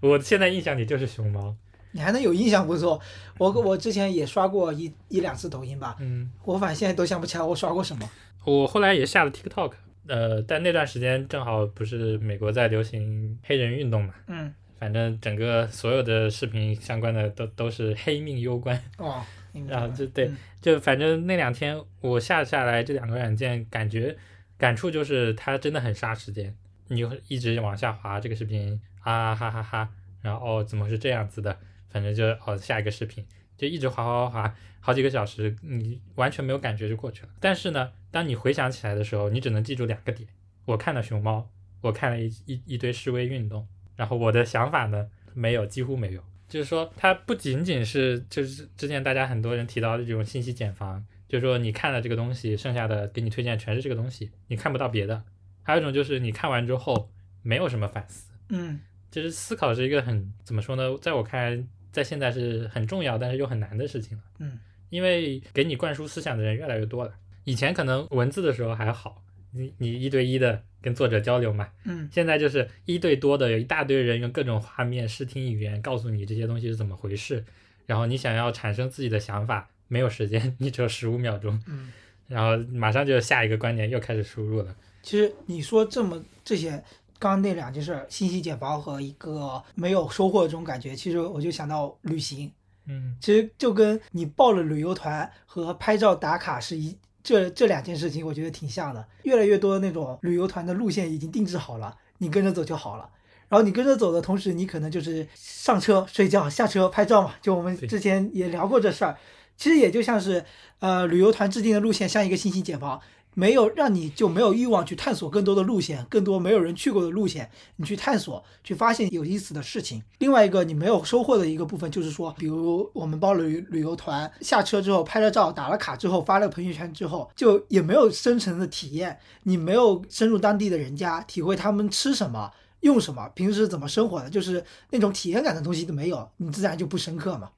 我现在印象里就是熊猫。你还能有印象不错，我我之前也刷过一一两次抖音吧，嗯，我反正现在都想不起来我刷过什么。我后来也下了 TikTok，呃，但那段时间正好不是美国在流行黑人运动嘛，嗯，反正整个所有的视频相关的都都是黑命攸关，哦，然后就对嗯，就反正那两天我下下来这两个软件，感觉感触就是它真的很杀时间，你就一直往下滑这个视频啊哈哈哈，然后哦怎么是这样子的，反正就哦下一个视频就一直滑滑滑滑好几个小时，你完全没有感觉就过去了。但是呢，当你回想起来的时候，你只能记住两个点：我看了熊猫，我看了一一一堆示威运动，然后我的想法呢没有，几乎没有。就是说，它不仅仅是就是之前大家很多人提到的这种信息茧房，就是说你看了这个东西，剩下的给你推荐全是这个东西，你看不到别的。还有一种就是你看完之后没有什么反思，嗯就是思考是一个很怎么说呢，在我看来，在现在是很重要但是又很难的事情了。嗯，因为给你灌输思想的人越来越多了。以前可能文字的时候还好，你你一对一的跟作者交流嘛，嗯现在就是一对多的，有一大堆人用各种画面、视听语言告诉你这些东西是怎么回事，然后你想要产生自己的想法，没有时间，你只有十五秒钟，嗯，然后马上就下一个观点又开始输入了。其实你说这么这些，刚刚那两件事儿，信息茧房和一个没有收获的这种感觉，其实我就想到旅行，嗯其实就跟你报了旅游团和拍照打卡是一这这两件事情，我觉得挺像的。越来越多的那种旅游团的路线已经定制好了，你跟着走就好了。然后你跟着走的同时，你可能就是上车睡觉，下车拍照嘛。就我们之前也聊过这事儿，其实也就像是呃旅游团制定的路线像一个信息茧房，没有让你就没有欲望去探索更多的路线，更多没有人去过的路线，你去探索，去发现有意思的事情。另外一个你没有收获的一个部分就是说，比如我们报了旅旅游团，下车之后拍了照，打了卡之后发了朋友圈之后，就也没有深层的体验，你没有深入当地的人家，体会他们吃什么。用什么，平时怎么生活的，就是那种体验感的东西都没有，你自然就不深刻嘛。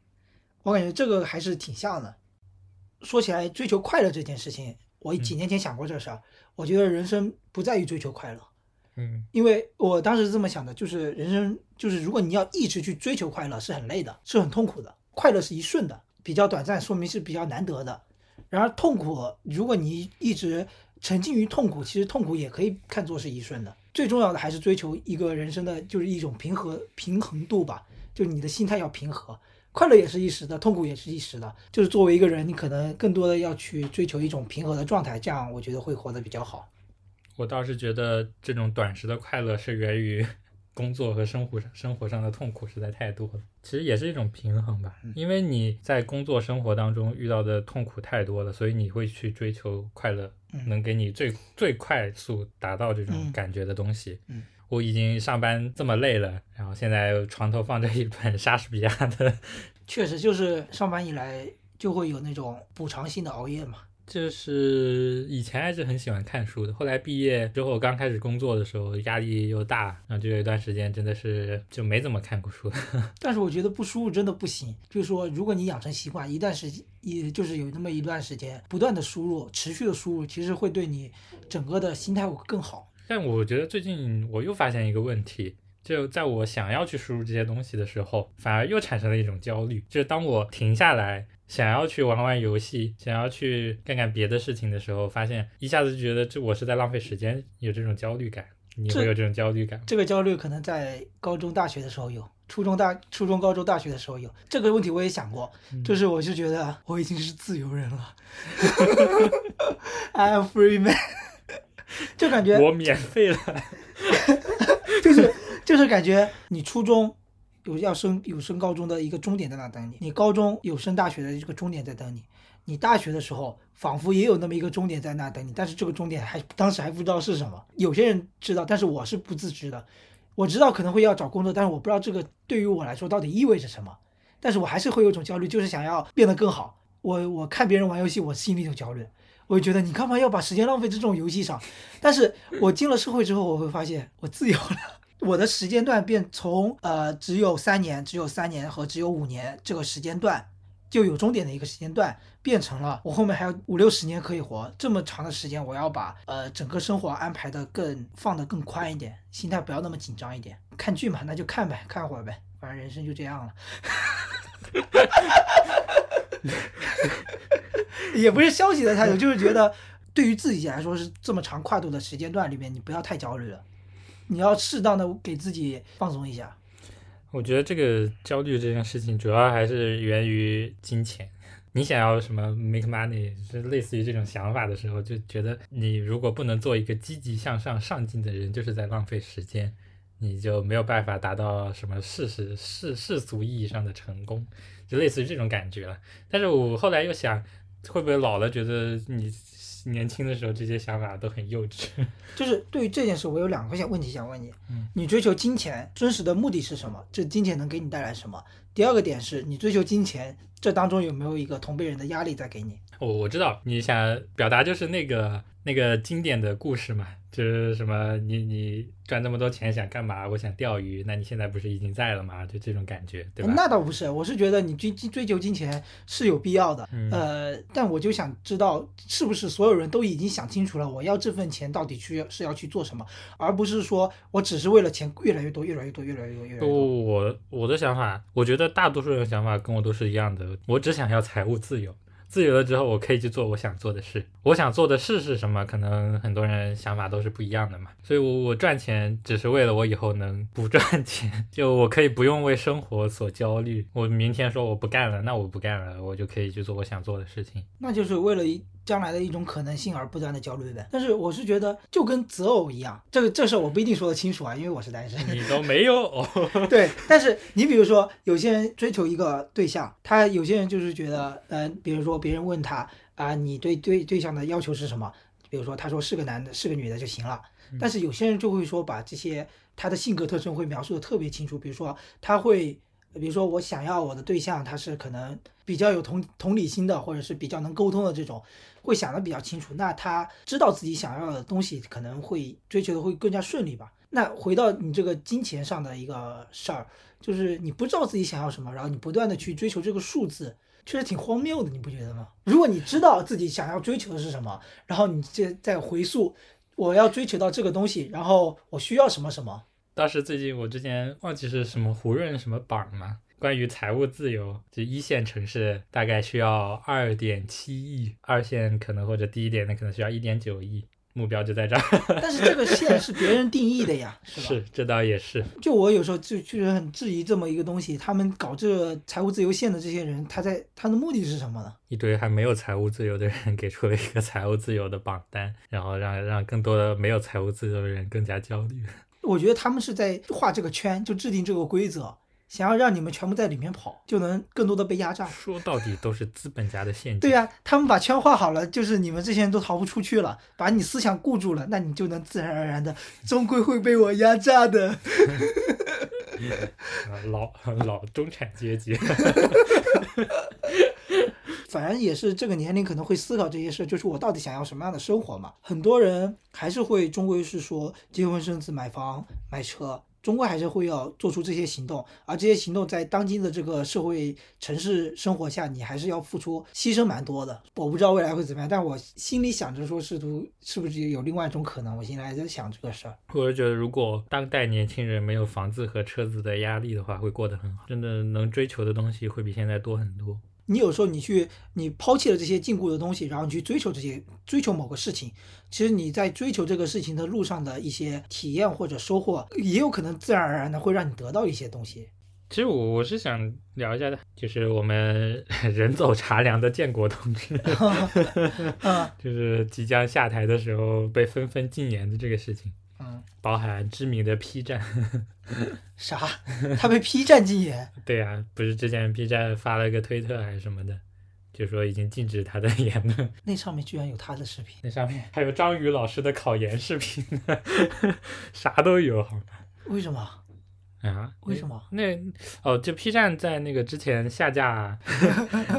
我感觉这个还是挺像的。说起来，追求快乐这件事情，我几年前想过这事儿。我觉得人生不在于追求快乐，嗯因为我当时是这么想的，就是人生就是如果你要一直去追求快乐，是很累的，是很痛苦的。快乐是一瞬的，比较短暂，说明是比较难得的。然而痛苦，如果你一直沉浸于痛苦，其实痛苦也可以看作是一瞬的。最重要的还是追求一个人生的就是一种平和平衡度吧，就是你的心态要平和。快乐也是一时的，痛苦也是一时的。就是作为一个人，你可能更多的要去追求一种平和的状态，这样我觉得会活得比较好。我倒是觉得这种短时的快乐是源于工作和生活上生活上的痛苦实在太多了。其实也是一种平衡吧，因为你在工作生活当中遇到的痛苦太多了，所以你会去追求快乐，嗯能给你最最快速达到这种嗯感觉的东西。嗯我已经上班这么累了，然后现在床头放着一本莎士比亚的 确实，就是上班以来就会有那种补偿性的熬夜嘛。就是以前还是很喜欢看书的，后来毕业之后刚开始工作的时候压力又大，然后就有一段时间真的是就没怎么看过书。但是我觉得不输入真的不行。就是说，如果你养成习惯，一段时也就是有那么一段时间不断的输入，持续的输入，其实会对你整个的心态会更好。但我觉得最近我又发现一个问题，就在我想要去输入这些东西的时候，反而又产生了一种焦虑。就是当我停下来想要去玩玩游戏，想要去干干别的事情的时候，发现一下子就觉得这我是在浪费时间，有这种焦虑感。你会有这种焦虑感吗？这个焦虑可能在高中、大学的时候有，初中大、初中、高中、大学的时候有这个问题，我也想过，就是我就觉得我已经是自由人了，I am free man，就感觉我免费了。就是就是感觉你初中有要升有升高中的一个终点在那等你，你高中有升大学的这个终点在等你，你大学的时候仿佛也有那么一个终点在那等你，但是这个终点还当时还不知道是什么。有些人知道，但是我是不自知的。我知道可能会要找工作，但是我不知道这个对于我来说到底意味着什么。但是我还是会有一种焦虑，就是想要变得更好。我我看别人玩游戏，我心里有焦虑，我就觉得你干嘛要把时间浪费在这种游戏上？但是 我进了社会之后，我会发现我自由了。我的时间段变从呃只有三年、只有三年和只有五年这个时间段就有终点的一个时间段，变成了我后面还有五六十年可以活，这么长的时间，我要把呃整个生活安排的更放得更宽一点，心态不要那么紧张一点。看剧嘛，那就看呗，看会儿呗，反正人生就这样了。也不是消极的态度，就是觉得对于自己来说是这么长跨度的时间段里面，你不要太焦虑了，你要适当的给自己放松一下。我觉得这个焦虑这件事情，主要还是源于金钱。你想要什么 make money，是类似于这种想法的时候，就觉得你如果不能做一个积极向上、上进的人，就是在浪费时间，你就没有办法达到什么世世世世俗意义上的成功，就类似于这种感觉了。但是我后来又想，会不会老了觉得你年轻的时候这些想法都很幼稚？就是对于这件事，我有两个想问题想问你：嗯你追求金钱真实的目的是什么？这金钱能给你带来什么？第二个点是你追求金钱，这当中有没有一个同辈人的压力在给你？我我知道你想表达就是那个那个经典的故事嘛，就是什么你你赚那么多钱想干嘛？我想钓鱼，那你现在不是已经在了吗？就这种感觉，对吧？那倒不是，我是觉得你追追求金钱是有必要的，嗯呃，但我就想知道是不是所有人都已经想清楚了，我要这份钱到底去是要去做什么，而不是说我只是为了钱越来越多，越来越多，越来越多，越来越多。不，我我的想法，我觉得这大多数人的想法跟我都是一样的。我只想要财务自由，自由了之后，我可以去做我想做的事。我想做的事是什么？可能很多人想法都是不一样的嘛。所以我，我赚钱只是为了我以后能不赚钱，就我可以不用为生活所焦虑。我明天说我不干了，那我不干了，我就可以去做我想做的事情。那就是为了将来的一种可能性而不断的焦虑的。但是我是觉得就跟择偶一样，这个这事儿我不一定说得清楚啊，因为我是单身。你都没有，对，但是你比如说，有些人追求一个对象，他有些人就是觉得，呃，比如说别人问他啊、你对对对象的要求是什么？比如说他说是个男的，是个女的就行了。但是有些人就会说把这些他的性格特征会描述的特别清楚，比如说他会，比如说我想要我的对象他是可能比较有同同理心的，或者是比较能沟通的这种，会想的比较清楚。那他知道自己想要的东西，可能会追求的会更加顺利吧。那回到你这个金钱上的一个事儿，就是你不知道自己想要什么，然后你不断的去追求这个数字，确实挺荒谬的，你不觉得吗？如果你知道自己想要追求的是什么，然后你这再回溯，我要追求到这个东西，然后我需要什么什么，当时最近我之前忘记是什么胡润什么榜嘛，关于财务自由，就一线城市大概需要二点七亿，二线可能或者低一点的可能需要一点九亿，目标就在这儿。但是这个线是别人定义的呀，是吧？是，这倒也是。就我有时候就确实很质疑这么一个东西，他们搞这个财务自由线的这些人，他在他的目的是什么呢？一堆还没有财务自由的人给出了一个财务自由的榜单，然后让让更多的没有财务自由的人更加焦虑。我觉得他们是在画这个圈，就制定这个规则，想要让你们全部在里面跑，就能更多的被压榨。说到底都是资本家的陷阱。对呀、他们把圈画好了，就是你们这些人都逃不出去了，把你思想固住了，那你就能自然而然的，终归会被我压榨的。啊老老中产阶级。反正也是这个年龄可能会思考这些事，就是我到底想要什么样的生活嘛。很多人还是会终归是说结婚生子、买房、买车，终归还是会要做出这些行动。而这些行动在当今的这个社会城市生活下，你还是要付出牺牲蛮多的。我不知道未来会怎么样，但我心里想着说，试图是不是有另外一种可能？我现在还在想这个事儿。我是觉得，如果当代年轻人没有房子和车子的压力的话，会过得很好。真的能追求的东西会比现在多很多。你有时候你去，你抛弃了这些禁锢的东西，然后你去追求这些，追求某个事情，其实你在追求这个事情的路上的一些体验或者收获，也有可能自然而然的会让你得到一些东西。其实我我是想聊一下的，就是我们人走茶凉的建国同志，嗯就是即将下台的时候被纷纷禁言的这个事情，嗯，包含知名的 P 站。啥？他被 P 站禁言？对呀、不是之前 P 站发了个推特还是什么的，就说已经禁止他的言论。那上面居然有他的视频？那上面还有张宇老师的考研视频呢，啥都有，好吗？为什么？啊？为什么？那哦，就 P 站在那个之前下架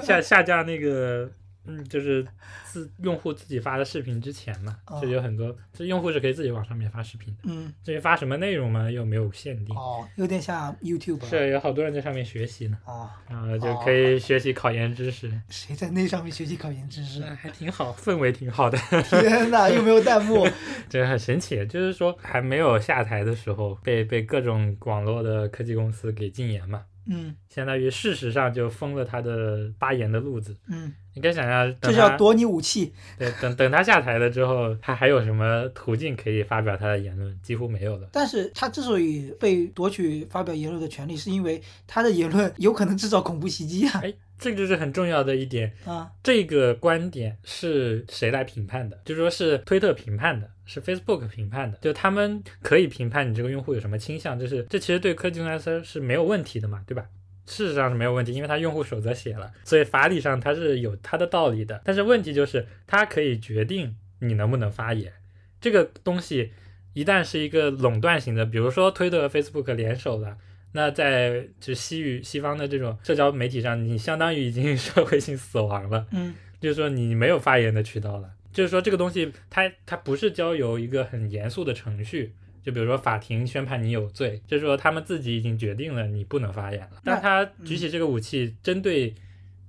下下架那个嗯，就是自用户自己发的视频之前嘛，哦就有很多，这用户是可以自己往上面发视频的。嗯，至于发什么内容嘛，又没有限定，哦，有点像 YouTube 是有好多人在上面学习呢，哦，然后就可以学习考研知识，谁在那上面学习考研知识？嗯还挺好，氛围挺好的，天哪，又没有弹幕。这很神奇。就是说还没有下台的时候，被被各种网络的科技公司给禁言嘛，嗯相当于事实上就封了他的发言的路子。嗯，你可以想象，这等他是要夺你武器。对等等他下台了之后，他还有什么途径可以发表他的言论？几乎没有了。但是他之所以被夺取发表言论的权利，是因为他的言论有可能制造恐怖袭击啊哎，这个就是很重要的一点。啊！这个观点是谁来评判的？就是说是推特评判的，是 Facebook 评判的，就他们可以评判你这个用户有什么倾向，就是这其实对科技公司是没有问题的嘛，对吧？事实上是没有问题，因为它用户守则写了，所以法理上它是有它的道理的。但是问题就是，它可以决定你能不能发言。这个东西一旦是一个垄断型的，比如说推特和 Facebook 联手了。那在就西语西方的这种社交媒体上，你相当于已经社会性死亡了，嗯就是说你没有发言的渠道了。就是说这个东西它它不是交由一个很严肃的程序，就比如说法庭宣判你有罪，就是说他们自己已经决定了你不能发言了。那但他举起这个武器针对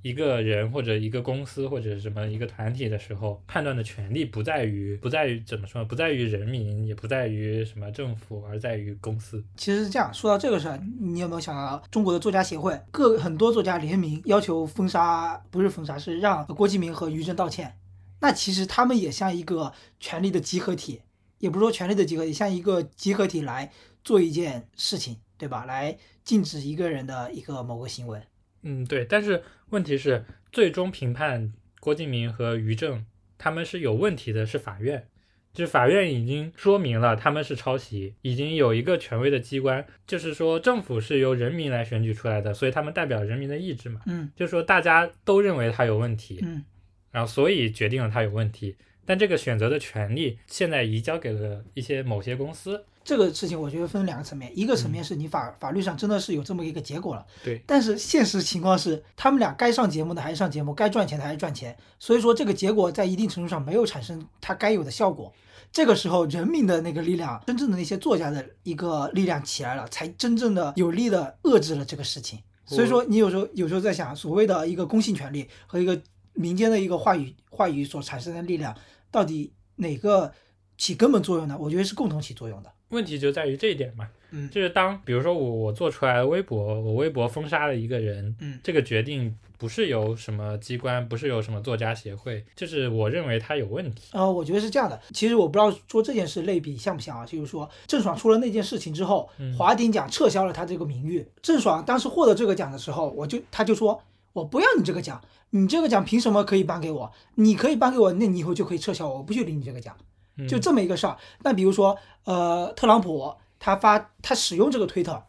一个人或者一个公司或者什么一个团体的时候，判断的权利不在于不在于怎么说，不在于人民，也不在于什么政府，而在于公司。其实是这样，说到这个事儿，你有没有想到中国的作家协会各很多作家联名要求封杀，不是封杀，是让郭敬明和于正道歉。那其实他们也像一个权力的集合体，也不是说权力的集合体，像一个集合体来做一件事情，对吧？来禁止一个人的一个某个行为。嗯，对，但是问题是，最终评判郭敬明和于正他们是有问题的，是法院。就是法院已经说明了他们是抄袭，已经有一个权威的机关，就是说政府是由人民来选举出来的，所以他们代表人民的意志嘛。嗯就是说大家都认为他有问题，嗯然后所以决定了他有问题，但这个选择的权利现在移交给了一些某些公司。这个事情我觉得分两个层面，一个层面是你法、法律上真的是有这么一个结果了，对，但是现实情况是，他们俩该上节目的还是上节目，该赚钱的还是赚钱，所以说这个结果在一定程度上没有产生它该有的效果。这个时候，人民的那个力量，真正的那些作家的一个力量起来了，才真正的有力的遏制了这个事情。所以说，你有时候有时候在想，所谓的一个公信权利和一个民间的一个话语话语所产生的力量，到底哪个起根本作用呢？我觉得是共同起作用的。问题就在于这一点嘛，嗯就是当比如说我我做出来了微博，我微博封杀了一个人，嗯这个决定不是由什么机关，不是由什么作家协会，就是我认为他有问题。呃，我觉得是这样的。其实我不知道说这件事类比像不像啊？就是说，郑爽出了那件事情之后，嗯华鼎奖撤销了他这个名誉。郑爽当时获得这个奖的时候，我就他就说，我不要你这个奖，你这个奖凭什么可以颁给我？你可以颁给我，那你以后就可以撤销我，我不去领你这个奖。嗯就这么一个事儿。那比如说，呃，特朗普他发他使用这个推特，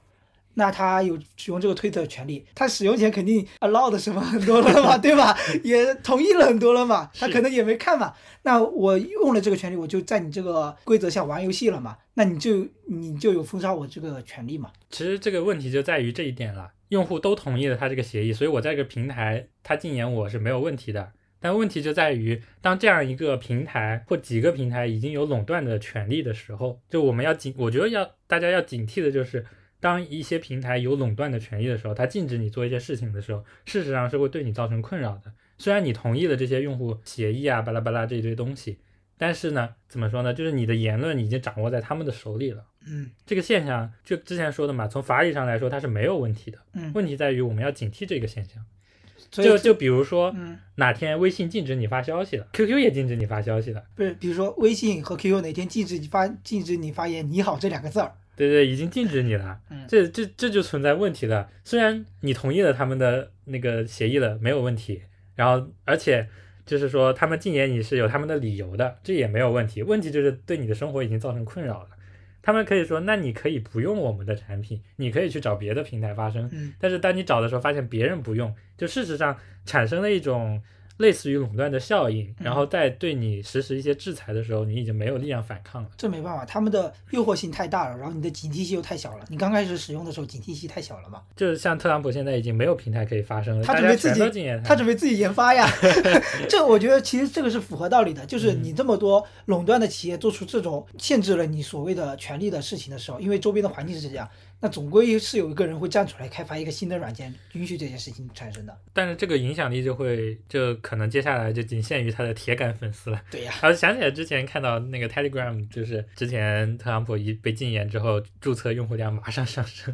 那他有使用这个推特的权利，他使用前肯定 allowed 什么很多了嘛，对吧？也同意了很多了嘛，他可能也没看嘛。那我用了这个权利，我就在你这个规则下玩游戏了嘛，那你就你就有封杀我这个权利嘛。其实这个问题就在于这一点了，用户都同意了他这个协议，所以我在这个平台他禁言我是没有问题的。但问题就在于，当这样一个平台或几个平台已经有垄断的权利的时候，就我们要警，我觉得要大家要警惕的就是，当一些平台有垄断的权利的时候，它禁止你做一些事情的时候，事实上是会对你造成困扰的。虽然你同意了这些用户协议啊，巴拉巴拉这一堆东西，但是呢，怎么说呢？就是你的言论已经掌握在他们的手里了。嗯这个现象，就之前说的嘛，从法理上来说它是没有问题的，嗯，问题在于我们要警惕这个现象。就就比如说嗯，哪天微信禁止你发消息了，QQ 也禁止你发消息了，不是，比如说微信和 QQ 哪天禁止你发禁止你发言“你好”这两个字儿，对对，已经禁止你了嗯，这这这就存在问题了。虽然你同意了他们的那个协议了，没有问题，然后而且就是说他们禁言你是有他们的理由的，这也没有问题。问题就是对你的生活已经造成困扰了。他们可以说，那你可以不用我们的产品，你可以去找别的平台发声。嗯但是当你找的时候，发现别人不用，就事实上产生了一种类似于垄断的效应，嗯然后在对你实施一些制裁的时候，你已经没有力量反抗了。这没办法，他们的诱惑性太大了，然后你的警惕性又太小了。你刚开始使用的时候，警惕性太小了嘛。就是像特朗普现在已经没有平台可以发声了，他准备自己他准备自己研发呀，这我觉得其实这个是符合道理的，就是你这么多垄断的企业做出这种限制了你所谓的权利的事情的时候，因为周边的环境是这样，那总归是有一个人会站出来开发一个新的软件，允许这件事情产生的。但是这个影响力就会就可能接下来就仅限于他的铁杆粉丝了。对呀，然后想起来之前看到那个 Telegram，就是之前特朗普一被禁言之后，注册用户量马上上升，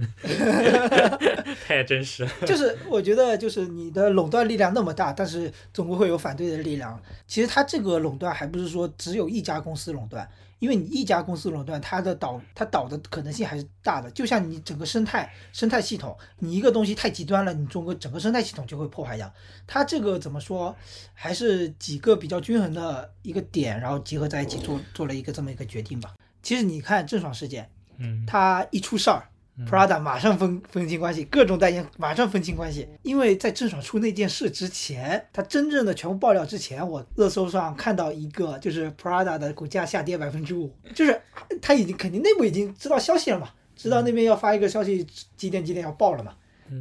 太真实了。就是我觉得就是你的垄断力量那么大，但是总归会有反对的力量。其实它这个垄断还不是说只有一家公司垄断，因为你一家公司垄断，它的倒它倒的可能性还是大的。就像你整个生态生态系统，你一个东西太极端了，你整个整个生态系统就会破坏掉。它这个怎么说，还是几个比较均衡的一个点，然后结合在一起做做了一个这么一个决定吧。其实你看郑爽事件，嗯，他一出事儿，Prada 马上分分清关系，各种代言马上分清关系。因为在郑爽出那件事之前，它真正的全部爆料之前，我热搜上看到一个，就是 Prada 的股价下跌百分之五，就是他已经肯定内部已经知道消息了嘛，知道那边要发一个消息几点几点要爆了嘛。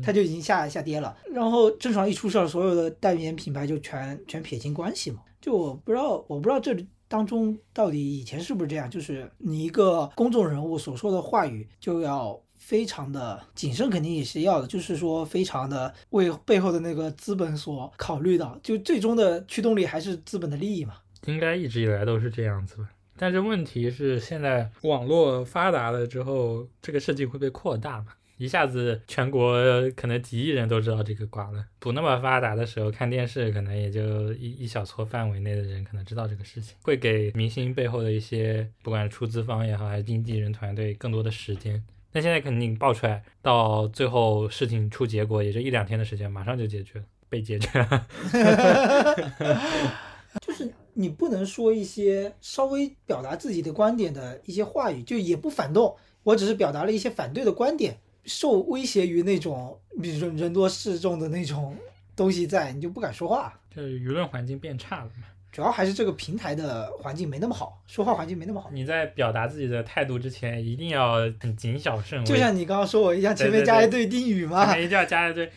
他就已经下下跌了，然后郑爽一出事儿，所有的代言品牌就全全撇清关系嘛。就我不知道，我不知道这里当中到底以前是不是这样，就是你一个公众人物所说的话语就要非常的谨慎，肯定也是要的，就是说非常的为背后的那个资本所考虑到，就最终的驱动力还是资本的利益嘛。应该一直以来都是这样子吧。但是问题是，现在网络发达了之后，这个事情会被扩大嘛？一下子全国可能几亿人都知道这个瓜了。不那么发达的时候，看电视可能也就一一小撮范围内的人可能知道这个事情，会给明星背后的一些不管是出资方也好，还是经纪人团队更多的时间。但现在肯定爆出来，到最后事情出结果，也就一两天的时间，马上就解决了，被解决了。就是你不能说一些稍微表达自己的观点的一些话语，就也不反动，我只是表达了一些反对的观点，受威胁于那种比如说人多势众的那种东西在，你就不敢说话。就是舆论环境变差了嘛。主要还是这个平台的环境没那么好，说话环境没那么好。你在表达自己的态度之前，一定要很谨小慎微，就像你刚刚说我一样，前面加一堆定语前嘛。面一定要加一堆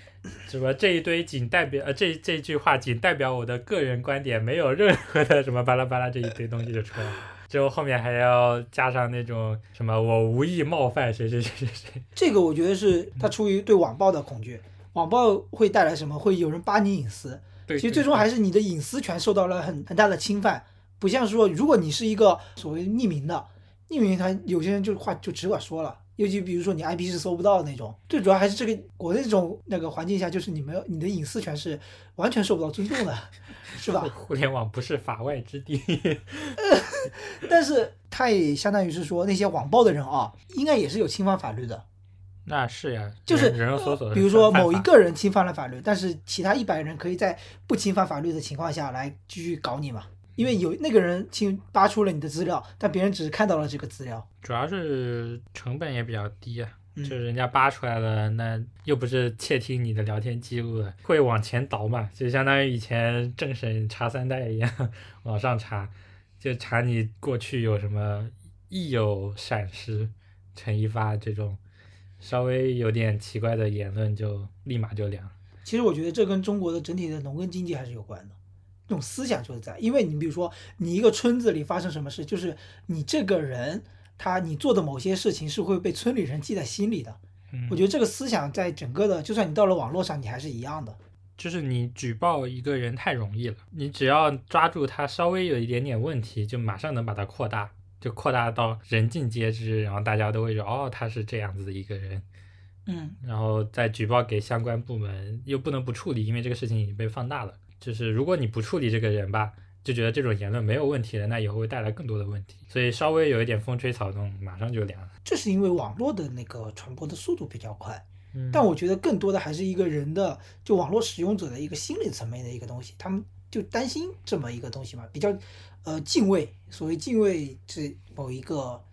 什么这一堆仅代表呃这这句话仅代表我的个人观点，没有任何的什么巴拉巴拉这一堆东西就出来了。之后后面还要加上那种什么我无意冒犯谁谁谁谁谁，这个我觉得是他出于对网暴的恐惧，网暴会带来什么？会有人扒你隐私。对，其实最终还是你的隐私权受到了很很大的侵犯，不像说如果你是一个所谓匿名的，匿名他有些人就话就只管说了，尤其比如说你 IP 是搜不到的那种，最主要还是这个国内这种那个环境下，就是你没有你的隐私权是完全受不到尊重的，是吧？互联网不是法外之地。但是他也相当于是说那些网暴的人啊，应该也是有侵犯法律的，那是呀，就是比如说某一个人侵犯了法律，但是其他一百人可以在不侵犯法律的情况下来继续搞你嘛？因为有那个人侵扒出了你的资料，但别人只是看到了这个资料。主要是成本也比较低啊。嗯就是人家扒出来了，那又不是窃听你的聊天记录了，会往前倒嘛？就相当于以前政审查三代一样，往上查，就查你过去有什么一有闪失、陈一发这种稍微有点奇怪的言论，就立马就凉。其实我觉得这跟中国的整体的农耕经济还是有关的，这种思想就是在，因为你比如说你一个村子里发生什么事，就是你这个人他你做的某些事情是会被村里人记在心里的。嗯我觉得这个思想在整个的，就算你到了网络上，你还是一样的。就是你举报一个人太容易了，你只要抓住他稍微有一点点问题，就马上能把它扩大，就扩大到人尽皆知，然后大家都会说哦他是这样子的一个人，嗯，然后再举报给相关部门，又不能不处理，因为这个事情已经被放大了。就是如果你不处理这个人吧，就觉得这种言论没有问题了，那以后会带来更多的问题，所以稍微有一点风吹草动，马上就凉了。这是因为网络的那个传播的速度比较快。嗯但我觉得更多的还是一个人的，就网络使用者的一个心理层面的一个东西，他们就担心这么一个东西嘛，比较呃敬畏，所谓敬畏这某一个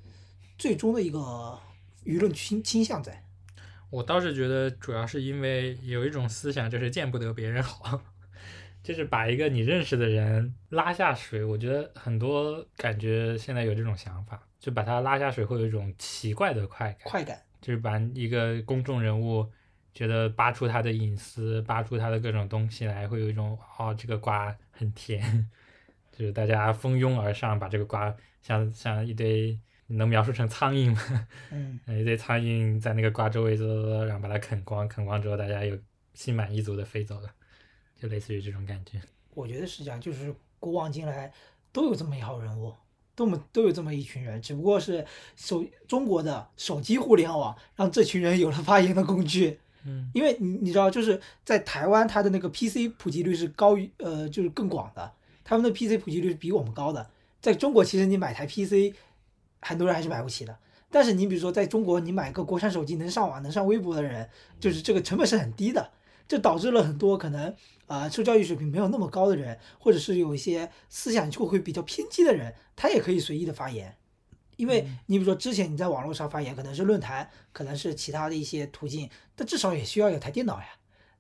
最终的一个舆论倾倾向在。我倒是觉得主要是因为有一种思想就是见不得别人好，就是把一个你认识的人拉下水。我觉得很多感觉现在有这种想法，就把他拉下水会有一种奇怪的快感，快感。就是把一个公众人物觉得扒出他的隐私，扒出他的各种东西来，会有一种哦，这个瓜很甜，就是大家蜂拥而上，把这个瓜像像一堆，能描述成苍蝇吗？嗯，一堆苍蝇在那个瓜周围走走走，然后把它啃光，啃光之后大家又心满意足的飞走了，就类似于这种感觉。我觉得是这样，就是古往今来都有这么一号人物，都么都有这么一群人，只不过是手中国的手机互联网让这群人有了发言的工具。嗯，因为你你知道，就是在台湾，它的那个 PC 普及率是高于呃，就是更广的，他们的 PC 普及率是比我们高的。在中国，其实你买台 PC，很多人还是买不起的。但是你比如说，在中国，你买个国产手机能上网、能上微博的人，就是这个成本是很低的，这导致了很多可能啊、呃受教育水平没有那么高的人，或者是有一些思想就会比较偏激的人，他也可以随意的发言。因为你比如说之前你在网络上发言，可能是论坛，可能是其他的一些途径，但至少也需要有台电脑呀。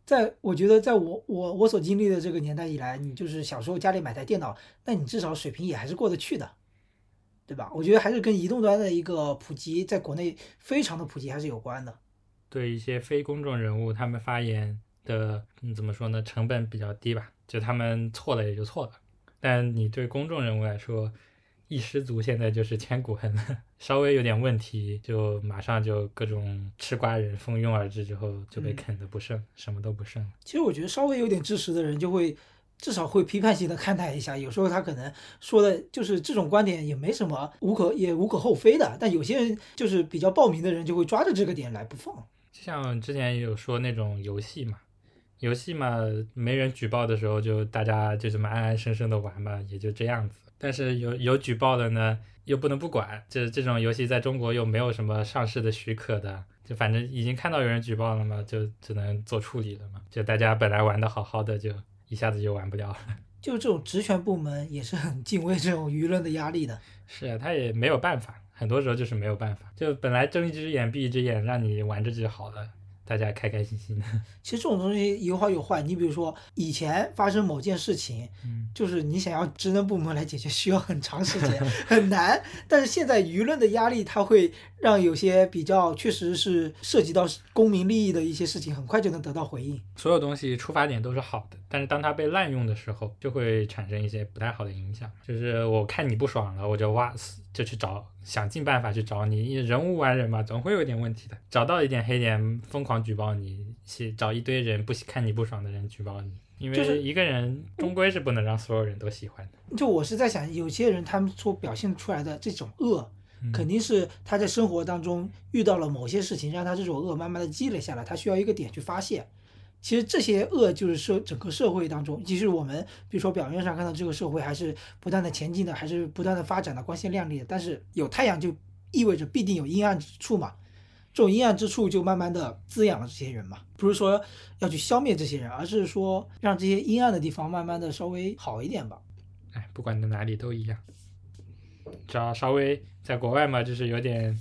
在我觉得，在我我我所经历的这个年代以来，你就是小时候家里买台电脑，那你至少水平也还是过得去的，对吧？我觉得还是跟移动端的一个普及，在国内非常的普及还是有关的。对一些非公众人物，他们发言的嗯怎么说呢，成本比较低吧，就他们错了也就错了。但你对公众人物来说，一失足现在就是千古恨，稍微有点问题就马上就各种吃瓜人蜂拥而至，之后就被嗯啃得不剩，什么都不剩了。其实我觉得稍微有点知识的人就会至少会批判性的看待一下，有时候他可能说的就是这种观点也没什么无可也无可厚非的，但有些人就是比较暴民的人就会抓着这个点来不放。就像之前也有说那种游戏嘛，游戏嘛，没人举报的时候，就大家就这么安安生生的玩嘛，也就这样子。但是有有举报的呢，又不能不管，这这种游戏在中国又没有什么上市的许可的，就反正已经看到有人举报了嘛，就只能做处理了嘛。就大家本来玩的好好的，就一下子就玩不了了。就这种职权部门也是很敬畏这种舆论的压力的。是啊，他也没有办法，很多时候就是没有办法。就本来睁一只眼闭一只眼，让你玩这就好了，大家开开心心的。其实这种东西有好有坏。你比如说，以前发生某件事情，嗯，就是你想要职能部门来解决，需要很长时间，很难。但是现在舆论的压力，它会让有些比较确实是涉及到公民利益的一些事情，很快就能得到回应。所有东西出发点都是好的，但是当它被滥用的时候，就会产生一些不太好的影响。就是我看你不爽了，我就哇，就去找，想尽办法去找你。人无完人嘛，总会有点问题的。找到一点黑点，疯狂举报你，去找一堆人不喜看你不爽的人举报你。因就是为一个人终归是不能让所有人都喜欢的。就我是在想，有些人他们所表现出来的这种恶，嗯肯定是他在生活当中遇到了某些事情，让他这种恶慢慢的积累下来，他需要一个点去发泄。其实这些恶就是社整个社会当中，其实我们比如说表面上看到这个社会还是不断的前进的，还是不断的发展的，光鲜亮丽的。但是有太阳就意味着必定有阴暗之处嘛，这种阴暗之处就慢慢的滋养了这些人嘛。不是说要去消灭这些人，而是说让这些阴暗的地方慢慢的稍微好一点吧。哎，不管在哪里都一样，只要稍微在国外嘛，就是有点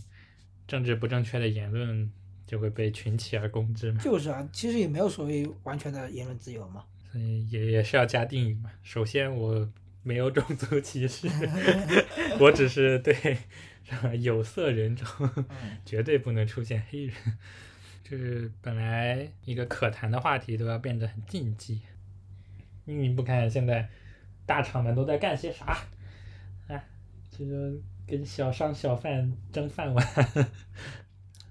政治不正确的言论，就会被群起而攻之嘛。就是啊，其实也没有所谓完全的言论自由嘛。所以也也是要加定语嘛。首先，我没有种族歧视，我只是对有色人种嗯，绝对不能出现黑人。就是本来一个可谈的话题都要变得很禁忌。你不看现在大厂们都在干些啥？啊，这个跟小商小贩争饭碗。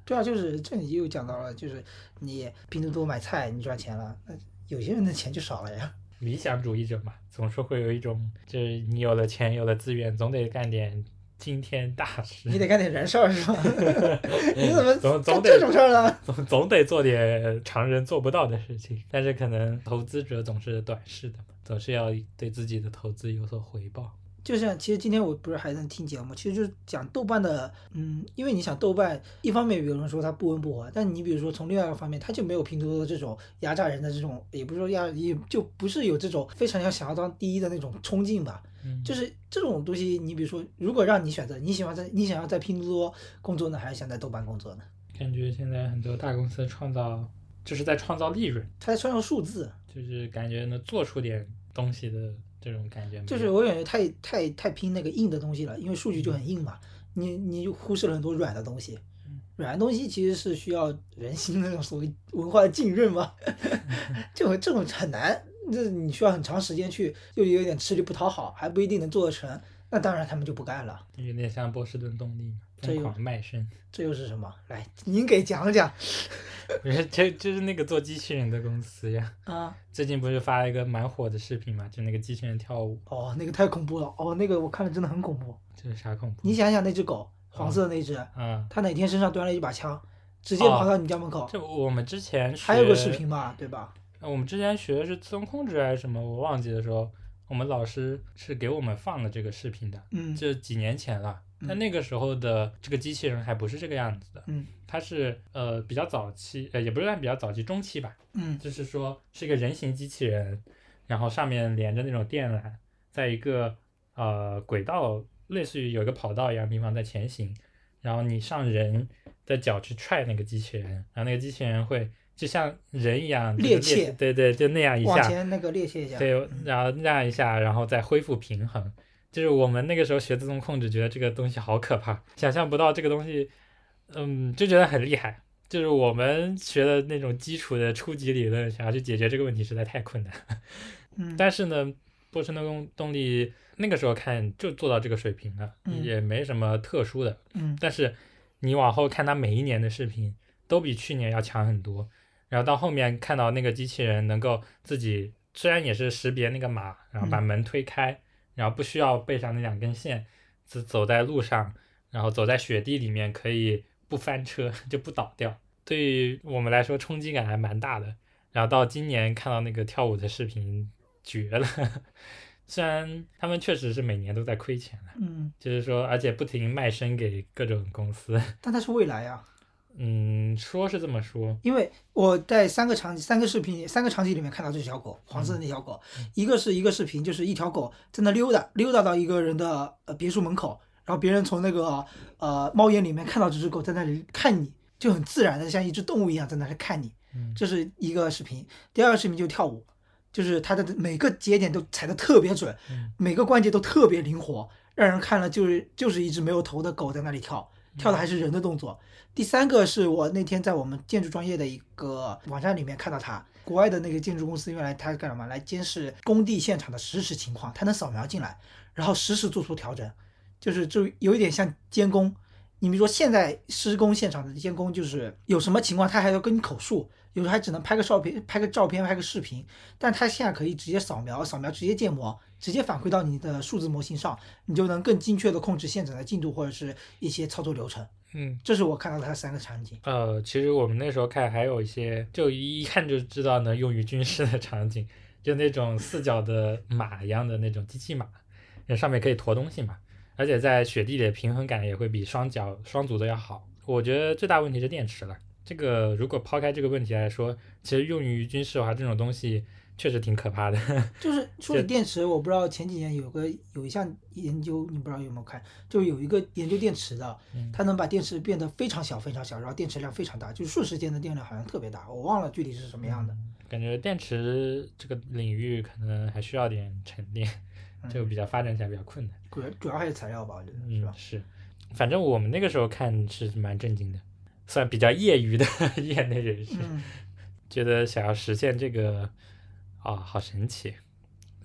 对啊，就是这里又讲到了，就是你拼多多买菜你赚钱了，那有些人的钱就少了呀。理想主义者嘛，总是会有一种，就是你有了钱，有了资源，总得干点惊天大事。你得干点人事儿是吧？你怎么总总得这种事儿呢？总总得做点常人做不到的事情，但是可能投资者总是短视的嘛，总是要对自己的投资有所回报。就像其实今天我不是还在听节目，其实就是讲豆瓣的，嗯，因为你想豆瓣一方面有人说它不温不火，但你比如说从另外一个方面，它就没有拼多多这种压榨人的这种，也不是说压，也就不是有这种非常要想要当第一的那种冲劲吧。嗯，就是这种东西，你比如说，如果让你选择，你喜欢在你想要在拼多多工作呢，还是想在豆瓣工作呢？感觉现在很多大公司创造就是在创造利润，它在创造数字，就是感觉能做出点东西的这种感觉。就是我感觉太太太拼那个硬的东西了，因为数据就很硬嘛，你你就忽视了很多软的东西。软的东西其实是需要人心那种所谓文化的浸润嘛，这种这种很难，这你需要很长时间去，又有点吃力不讨好，还不一定能做得成。那当然他们就不干了。有点像波士顿动力疯狂卖身。这又是什么？来，您给讲讲 不是，这就是那个做机器人的公司呀。啊！最近不是发了一个蛮火的视频嘛，就那个机器人跳舞，哦，那个太恐怖了。哦，那个我看了真的很恐怖。这是啥恐怖？你想想那只狗，黄色的那只，啊，它哪天身上端了一把枪，直接跑到你家门口。这我们之前学还有个视频吧，对吧？呃我们之前学的是自动控制还是什么，我忘记的时候，我们老师是给我们放了这个视频的，嗯这几年前了。但那个时候的这个机器人还不是这个样子的，嗯。它是呃比较早期，呃也不是算比较早期，中期吧，嗯。就是说是一个人形机器人，然后上面连着那种电缆，在一个呃轨道，类似于有一个跑道一样地方在前行，然后你上人的脚去踹那个机器人，然后那个机器人会就像人一样就是趔趄对对，就那样一往下，前那个趔趄一下。对，然后那样一下，然后再恢复平衡。就是我们那个时候学自动控制，觉得这个东西好可怕，想象不到这个东西，嗯，就觉得很厉害。就是我们学的那种基础的初级理论，想要去解决这个问题实在太困难。嗯但是呢，波士顿动动力那个时候看就做到这个水平了，嗯也没什么特殊的。嗯但是你往后看它每一年的视频，都比去年要强很多。然后到后面看到那个机器人能够自己，虽然也是识别那个码，然后把嗯门推开，然后不需要背上那两根线，走走在路上，然后走在雪地里面可以不翻车 就不倒掉。对于我们来说冲击感还蛮大的。然后到今年看到那个跳舞的视频，绝了。虽然他们确实是每年都在亏钱了。嗯，就是说，而且不停卖身给各种公司。但它是未来啊，嗯，说是这么说，因为我在三个场景三个视频三个场景里面看到这条狗，黄色的那条狗，一个是一个视频，就是一条狗在那溜达，溜达到一个人的呃别墅门口，然后别人从那个呃猫眼里面看到这只狗在那里看你，就很自然的像一只动物一样在那里看你，嗯。这是一个视频。第二个视频就是跳舞，就是它的每个节点都踩得特别准，嗯每个关节都特别灵活，让人看了就是就是一只没有头的狗在那里跳，跳的还是人的动作。第三个是我那天在我们建筑专业的一个网站里面看到他，国外的那个建筑公司用来他干什么？来监视工地现场的实时情况，他能扫描进来，然后实时做出调整，就是就有一点像监工。你比如说现在施工现场的监工，就是有什么情况，他还要跟你口述，有时候还只能拍个照片、拍个照片、拍个视频，但它现在可以直接扫描，扫描直接建模，直接反馈到你的数字模型上，你就能更精确的控制现场的进度或者是一些操作流程。嗯，这是我看到它三个场景。呃，其实我们那时候看还有一些，就一看就知道能用于军事的场景，就那种四脚的马一样的那种机器马，那上面可以驮东西嘛，而且在雪地里的平衡感也会比双脚双足的要好。我觉得最大问题是电池了。这个如果抛开这个问题来说，其实用于军事的话，这种东西确实挺可怕的。就是说起电池，我不知道前几年有个有一项研究，你不知道有没有看？就有一个研究电池的，嗯它能把电池变得非常小非常小，然后电池量非常大，就是瞬时间的电量好像特别大，我忘了具体是什么样的。感觉电池这个领域可能还需要点沉淀，这个比较发展起来比较困难。主要主要还是材料吧，我觉得是吧，？嗯是，反正我们那个时候看是蛮震惊的，算比较业余的 业内人士，嗯，觉得想要实现这个啊，好神奇。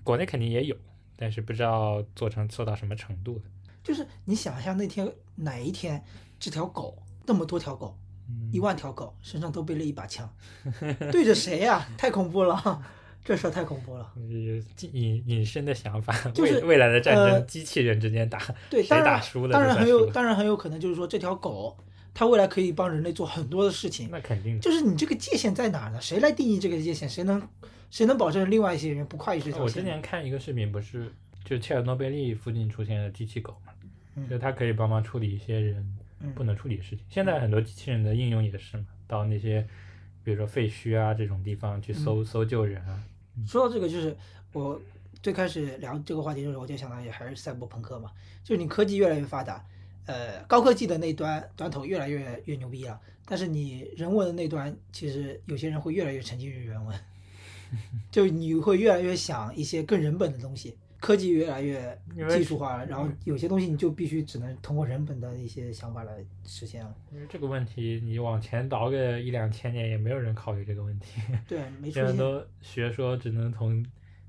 国内肯定也有，但是不知道做成做到什么程度了。就是你想象那天哪一天，这条狗那么多条狗，嗯一万条狗身上都背了一把枪，对着谁呀、太恐怖了，这事儿太恐怖了。有隐隐身的想法，就是未未来的战争，呃机器人之间打，对，谁打输了当然很有，当然很有可能就是说这条狗，它未来可以帮人类做很多的事情。那肯定的。就是你这个界限在哪儿呢？谁来定义这个界限？谁能谁能保证另外一些人不跨越这条我之？前看一个视频，不是就切尔诺贝利附近出现的机器狗嘛，嗯就它可以帮忙处理一些人嗯不能处理的事情。现在很多机器人的应用也是嘛，到那些比如说废墟啊这种地方去嗯搜、搜救人啊。说到这个，就是我最开始聊这个话题的时候，我就想到也还是赛博朋克嘛，就是你科技越来越发达，呃，高科技的那端端头越来越越牛逼了，但是你人文的那端，其实有些人会越来越沉浸于人文。就你会越来越想一些更人本的东西。科技越来越技术化了，然后有些东西你就必须只能通过人本的一些想法来实现了。因为这个问题，你往前倒个一两千年，也没有人考虑这个问题。对，没出现在。都学说只能从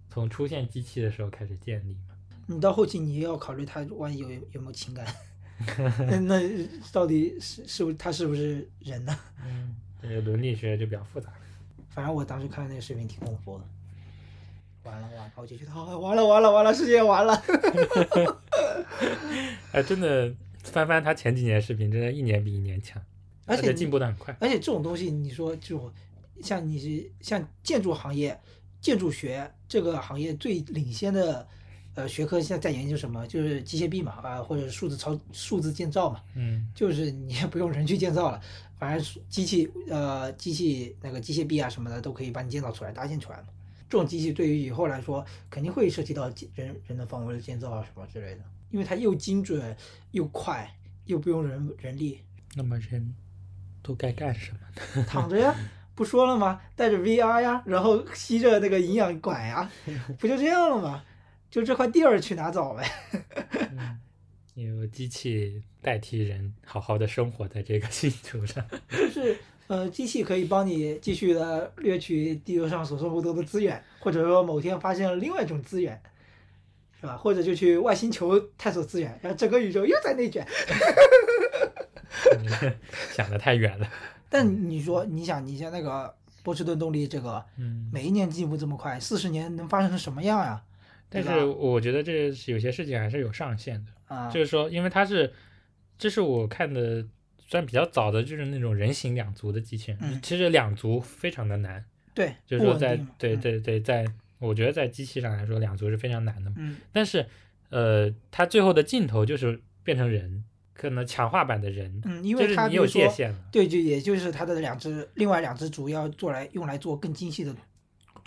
从出现机器的时候开始建立嘛。你到后期你也要考虑它万一有有没有情感，那 那到底是是不是他是不是人呢？嗯，这个伦理学就比较复杂。反正我当时看那个视频挺恐怖的。完了完了，我就觉得啊，完了完了完了，世界完了。哎，真的翻翻他前几年视频，真的一年比一年强，而且进步的很快。而且这种东西，你说这种像你是像建筑行业、建筑学这个行业最领先的呃学科，现在在研究什么？就是机械臂嘛，啊，或者数字操数字建造嘛，嗯 就是你也不用人去建造了，反正是机器呃机器那个机械臂啊什么的都可以帮你建造出来、搭建出来嘛。这种机器对于以后来说，肯定会涉及到人人的方位的建造啊什么之类的，因为它又精准又快，又不用人人力。那么人都该干什么呢？躺着呀，不说了吗？带着 VR 呀，然后吸着那个营养管呀，不就这样了吗？就这块地儿去哪找呗？嗯，有机器代替人，好好的生活在这个星球上。就 是呃，机器可以帮你继续的掠取地球上所剩不多的资源，或者说某天发现了另外一种资源，是吧？或者就去外星球探索资源，然后整个宇宙又在内卷。想的太远了。但你说，你想，你像那个波士顿动力这个，嗯，每一年进步这么快，四十年能发生成什么样呀？但是我觉得这是有些事情还是有上限的。啊，就是说，因为它是，这是我看的算比较早的，就是那种人形两足的机器人。嗯其实两足非常的难，对，就是说在对嗯对对，在我觉得在机器上来说，两足是非常难的嘛。嗯但是，呃，它最后的尽头就是变成人，可能强化版的人，嗯，因为它有界限了。对，就也就是它的两只，另外两只主要做来用来做更精细的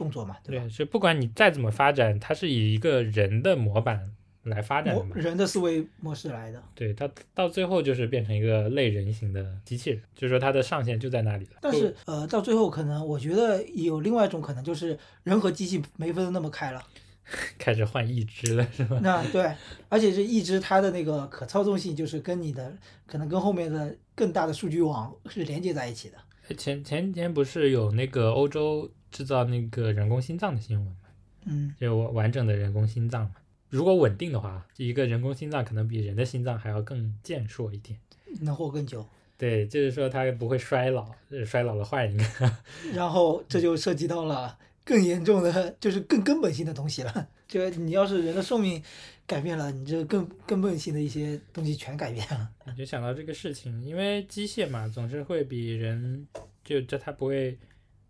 动作嘛，对吧？对，是不管你再怎么发展，它是以一个人的模板来发展的嘛。人的思维模式来的。对，它到最后就是变成一个类人型的机器人，就是说它的上限就在那里了。但是呃，到最后可能我觉得有另外一种可能，就是人和机器没分得那么开了。开始换义肢了，是吧？那对，而且这一只它的那个可操纵性，就是跟你的可能跟后面的更大的数据网是连接在一起的。前前天不是有那个欧洲制造那个人工心脏的新闻嘛？嗯，就完完整的人工心脏嘛。如果稳定的话，一个人工心脏可能比人的心脏还要更健硕一点。能活更久。对，就是说它不会衰老，呃衰老了坏一个。然后这就涉及到了更严重的，就是更根本性的东西了。就你要是人的寿命改变了，你这更根本性的一些东西全改变了。我就想到这个事情，因为机械嘛，总是会比人，就这它不会，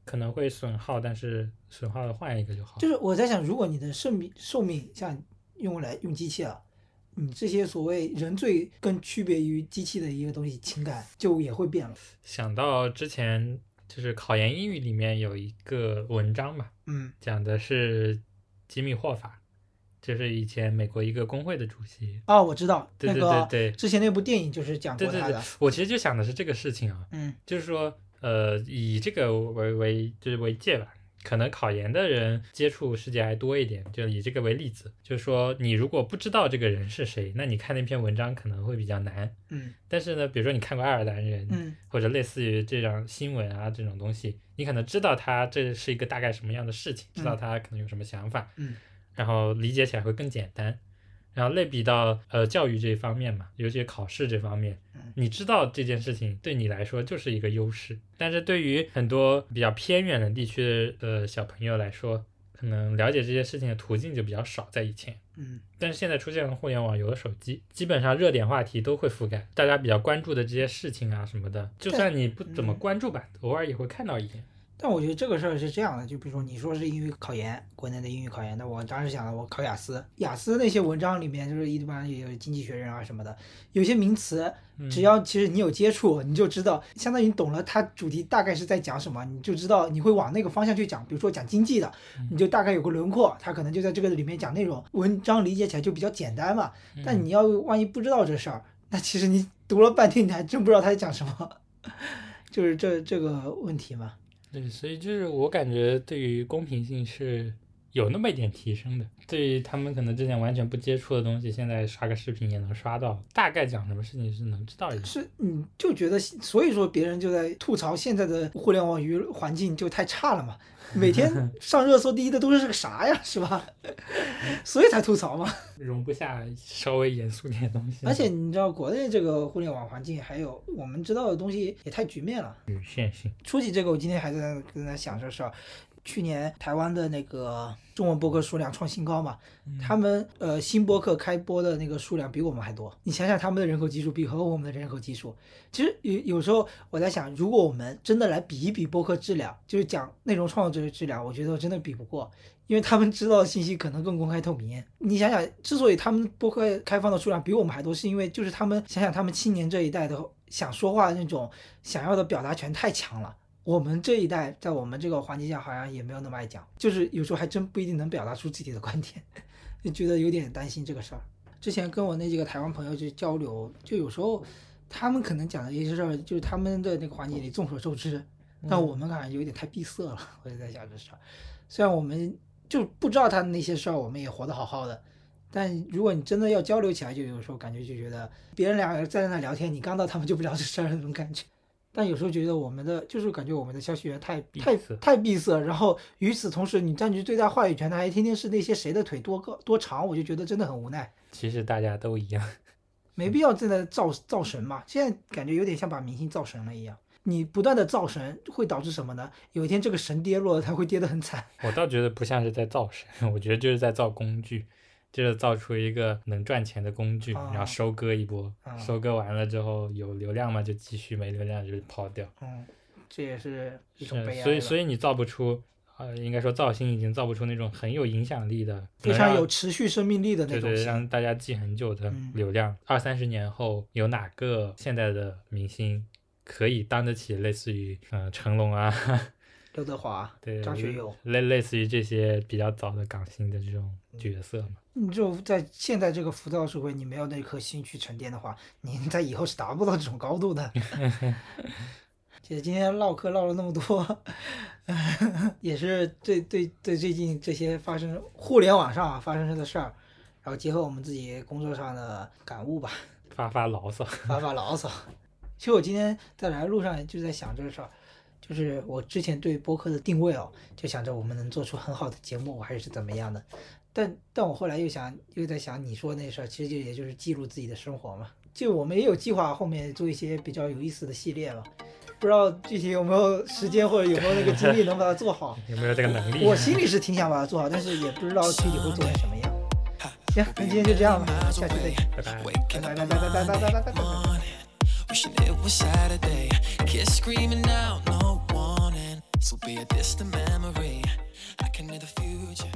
可能会损耗，但是损耗了换一个就好。就是我在想，如果你的寿命寿命像用来用机器啊，你这些所谓人最更区别于机器的一个东西，情感就也会变了。想到之前就是考研英语里面有一个文章嘛，嗯讲的是吉米霍法，就是以前美国一个工会的主席。哦，我知道对对那个对对之前那部电影就是讲对对对过他的。，我其实就想的是这个事情啊，嗯就是说，呃，以这个为为就是为界吧，可能考研的人接触世界还多一点，就以这个为例子，就是说，你如果不知道这个人是谁，那你看那篇文章可能会比较难。嗯但是呢，比如说你看过爱尔兰人，嗯或者类似于这样新闻啊这种东西，你可能知道他这是一个大概什么样的事情，知道他可能有什么想法，嗯然后理解起来会更简单。然后类比到呃教育这一方面嘛，尤其考试这方面嗯，你知道这件事情对你来说就是一个优势，但是对于很多比较偏远的地区的小朋友来说，可能了解这些事情的途径就比较少，在以前。嗯但是现在出现了互联网，有了手机，基本上热点话题都会覆盖，大家比较关注的这些事情啊什么的，就算你不怎么关注吧，偶尔也会看到一点。但我觉得这个事儿是这样的，就比如说你说是英语考研，国内的英语考研，那我当时想了，我考雅思，雅思那些文章里面就是一般也有经济学人啊什么的，有些名词，嗯只要其实你有接触，你就知道，相当于你懂了它主题大概是在讲什么，你就知道你会往那个方向去讲。比如说讲经济的，你就大概有个轮廓，它可能就在这个里面讲内容，文章理解起来就比较简单嘛。但你要万一不知道这事儿，那其实你读了半天，你还真不知道他在讲什么，就是这这个问题嘛。对，所以就是我感觉对于公平性是有那么一点提升的。对于他们可能之前完全不接触的东西，现在刷个视频也能刷到，大概讲什么事情是能知道一点。是，你就觉得，所以说别人就在吐槽现在的互联网娱环境就太差了嘛，每天 上热搜第一的都是个啥呀，是吧？所以才吐槽嘛。容不下稍微严肃点东西。而且你知道，国内这个互联网环境，还有我们知道的东西也太局面了。局限性。说起这个，我今天还在跟他想这事儿。去年台湾的那个中文播客数量创新高嘛，他们呃新播客开播的那个数量比我们还多。你想想他们的人口基数比和我们的人口基数，其实有有时候我在想，如果我们真的来比一比播客质量，就是讲内容创作者的质量，我觉得真的比不过，因为他们知道的信息可能更公开透明。你想想，之所以他们播客开放的数量比我们还多，是因为就是他们想想他们青年这一代的想说话那种想要的表达权太强了。我们这一代在我们这个环境下好像也没有那么爱讲，就是有时候还真不一定能表达出自己的观点，就觉得有点担心这个事儿。之前跟我那几个台湾朋友去交流，就有时候他们可能讲的一些事儿，就是他们的那个环境里众所周知，但我们感觉有点太闭塞了。我就在想这事儿，虽然我们就不知道他那些事儿，我们也活得好好的，但如果你真的要交流起来，就有时候感觉就觉得别人俩在那聊天，你刚到他们就不聊这事儿那种感觉。但有时候觉得我们的就是感觉我们的消息源太太太闭塞，然后与此同时你占据最大话语权的还天天是那些谁的腿多个多长，我就觉得真的很无奈。其实大家都一样，没必要真的造造神嘛。现在感觉有点像把明星造神了一样。你不断的造神会导致什么呢？有一天这个神跌落了，它会跌得很惨。我倒觉得不像是在造神，我觉得就是在造工具。就是造出一个能赚钱的工具，然后收割一波，收割完了之后有流量嘛就继续，没流量就抛掉。嗯，这也是一种悲哀。所以，所以你造不出，呃，应该说造星已经造不出那种很有影响力的、非常有持续生命力的那种，对对，让大家记很久的流量。二三十年后，有哪个现在的明星可以当得起类似于嗯成龙啊？刘德华，对，张学友，类类似于这些比较早的港星的这种角色嘛。你就在现在这个浮躁社会，你没有那颗心去沉淀的话，你在以后是达不到这种高度的。其实今天唠嗑唠了那么多，也是对对对最近这些发生互联网上发生的事儿，然后结合我们自己工作上的感悟吧，发发牢骚，发发牢骚。其实我今天在来路上就在想这个事儿。就是我之前对播客的定位哦，就想着我们能做出很好的节目，还是怎么样的。但但我后来又想，又在想你说那事儿，其实就也就是记录自己的生活嘛。就我们也有计划后面做一些比较有意思的系列了，不知道具体有没有时间或者有没有那个精力能把它做好。有没有这个能力？我心里是挺想把它做好，但是也不知道具体会做成什么样。行，那今天就这样吧，下期再见，拜拜，拜拜拜拜拜拜拜拜拜拜。Wishing will be a distant memory. I can hear the future.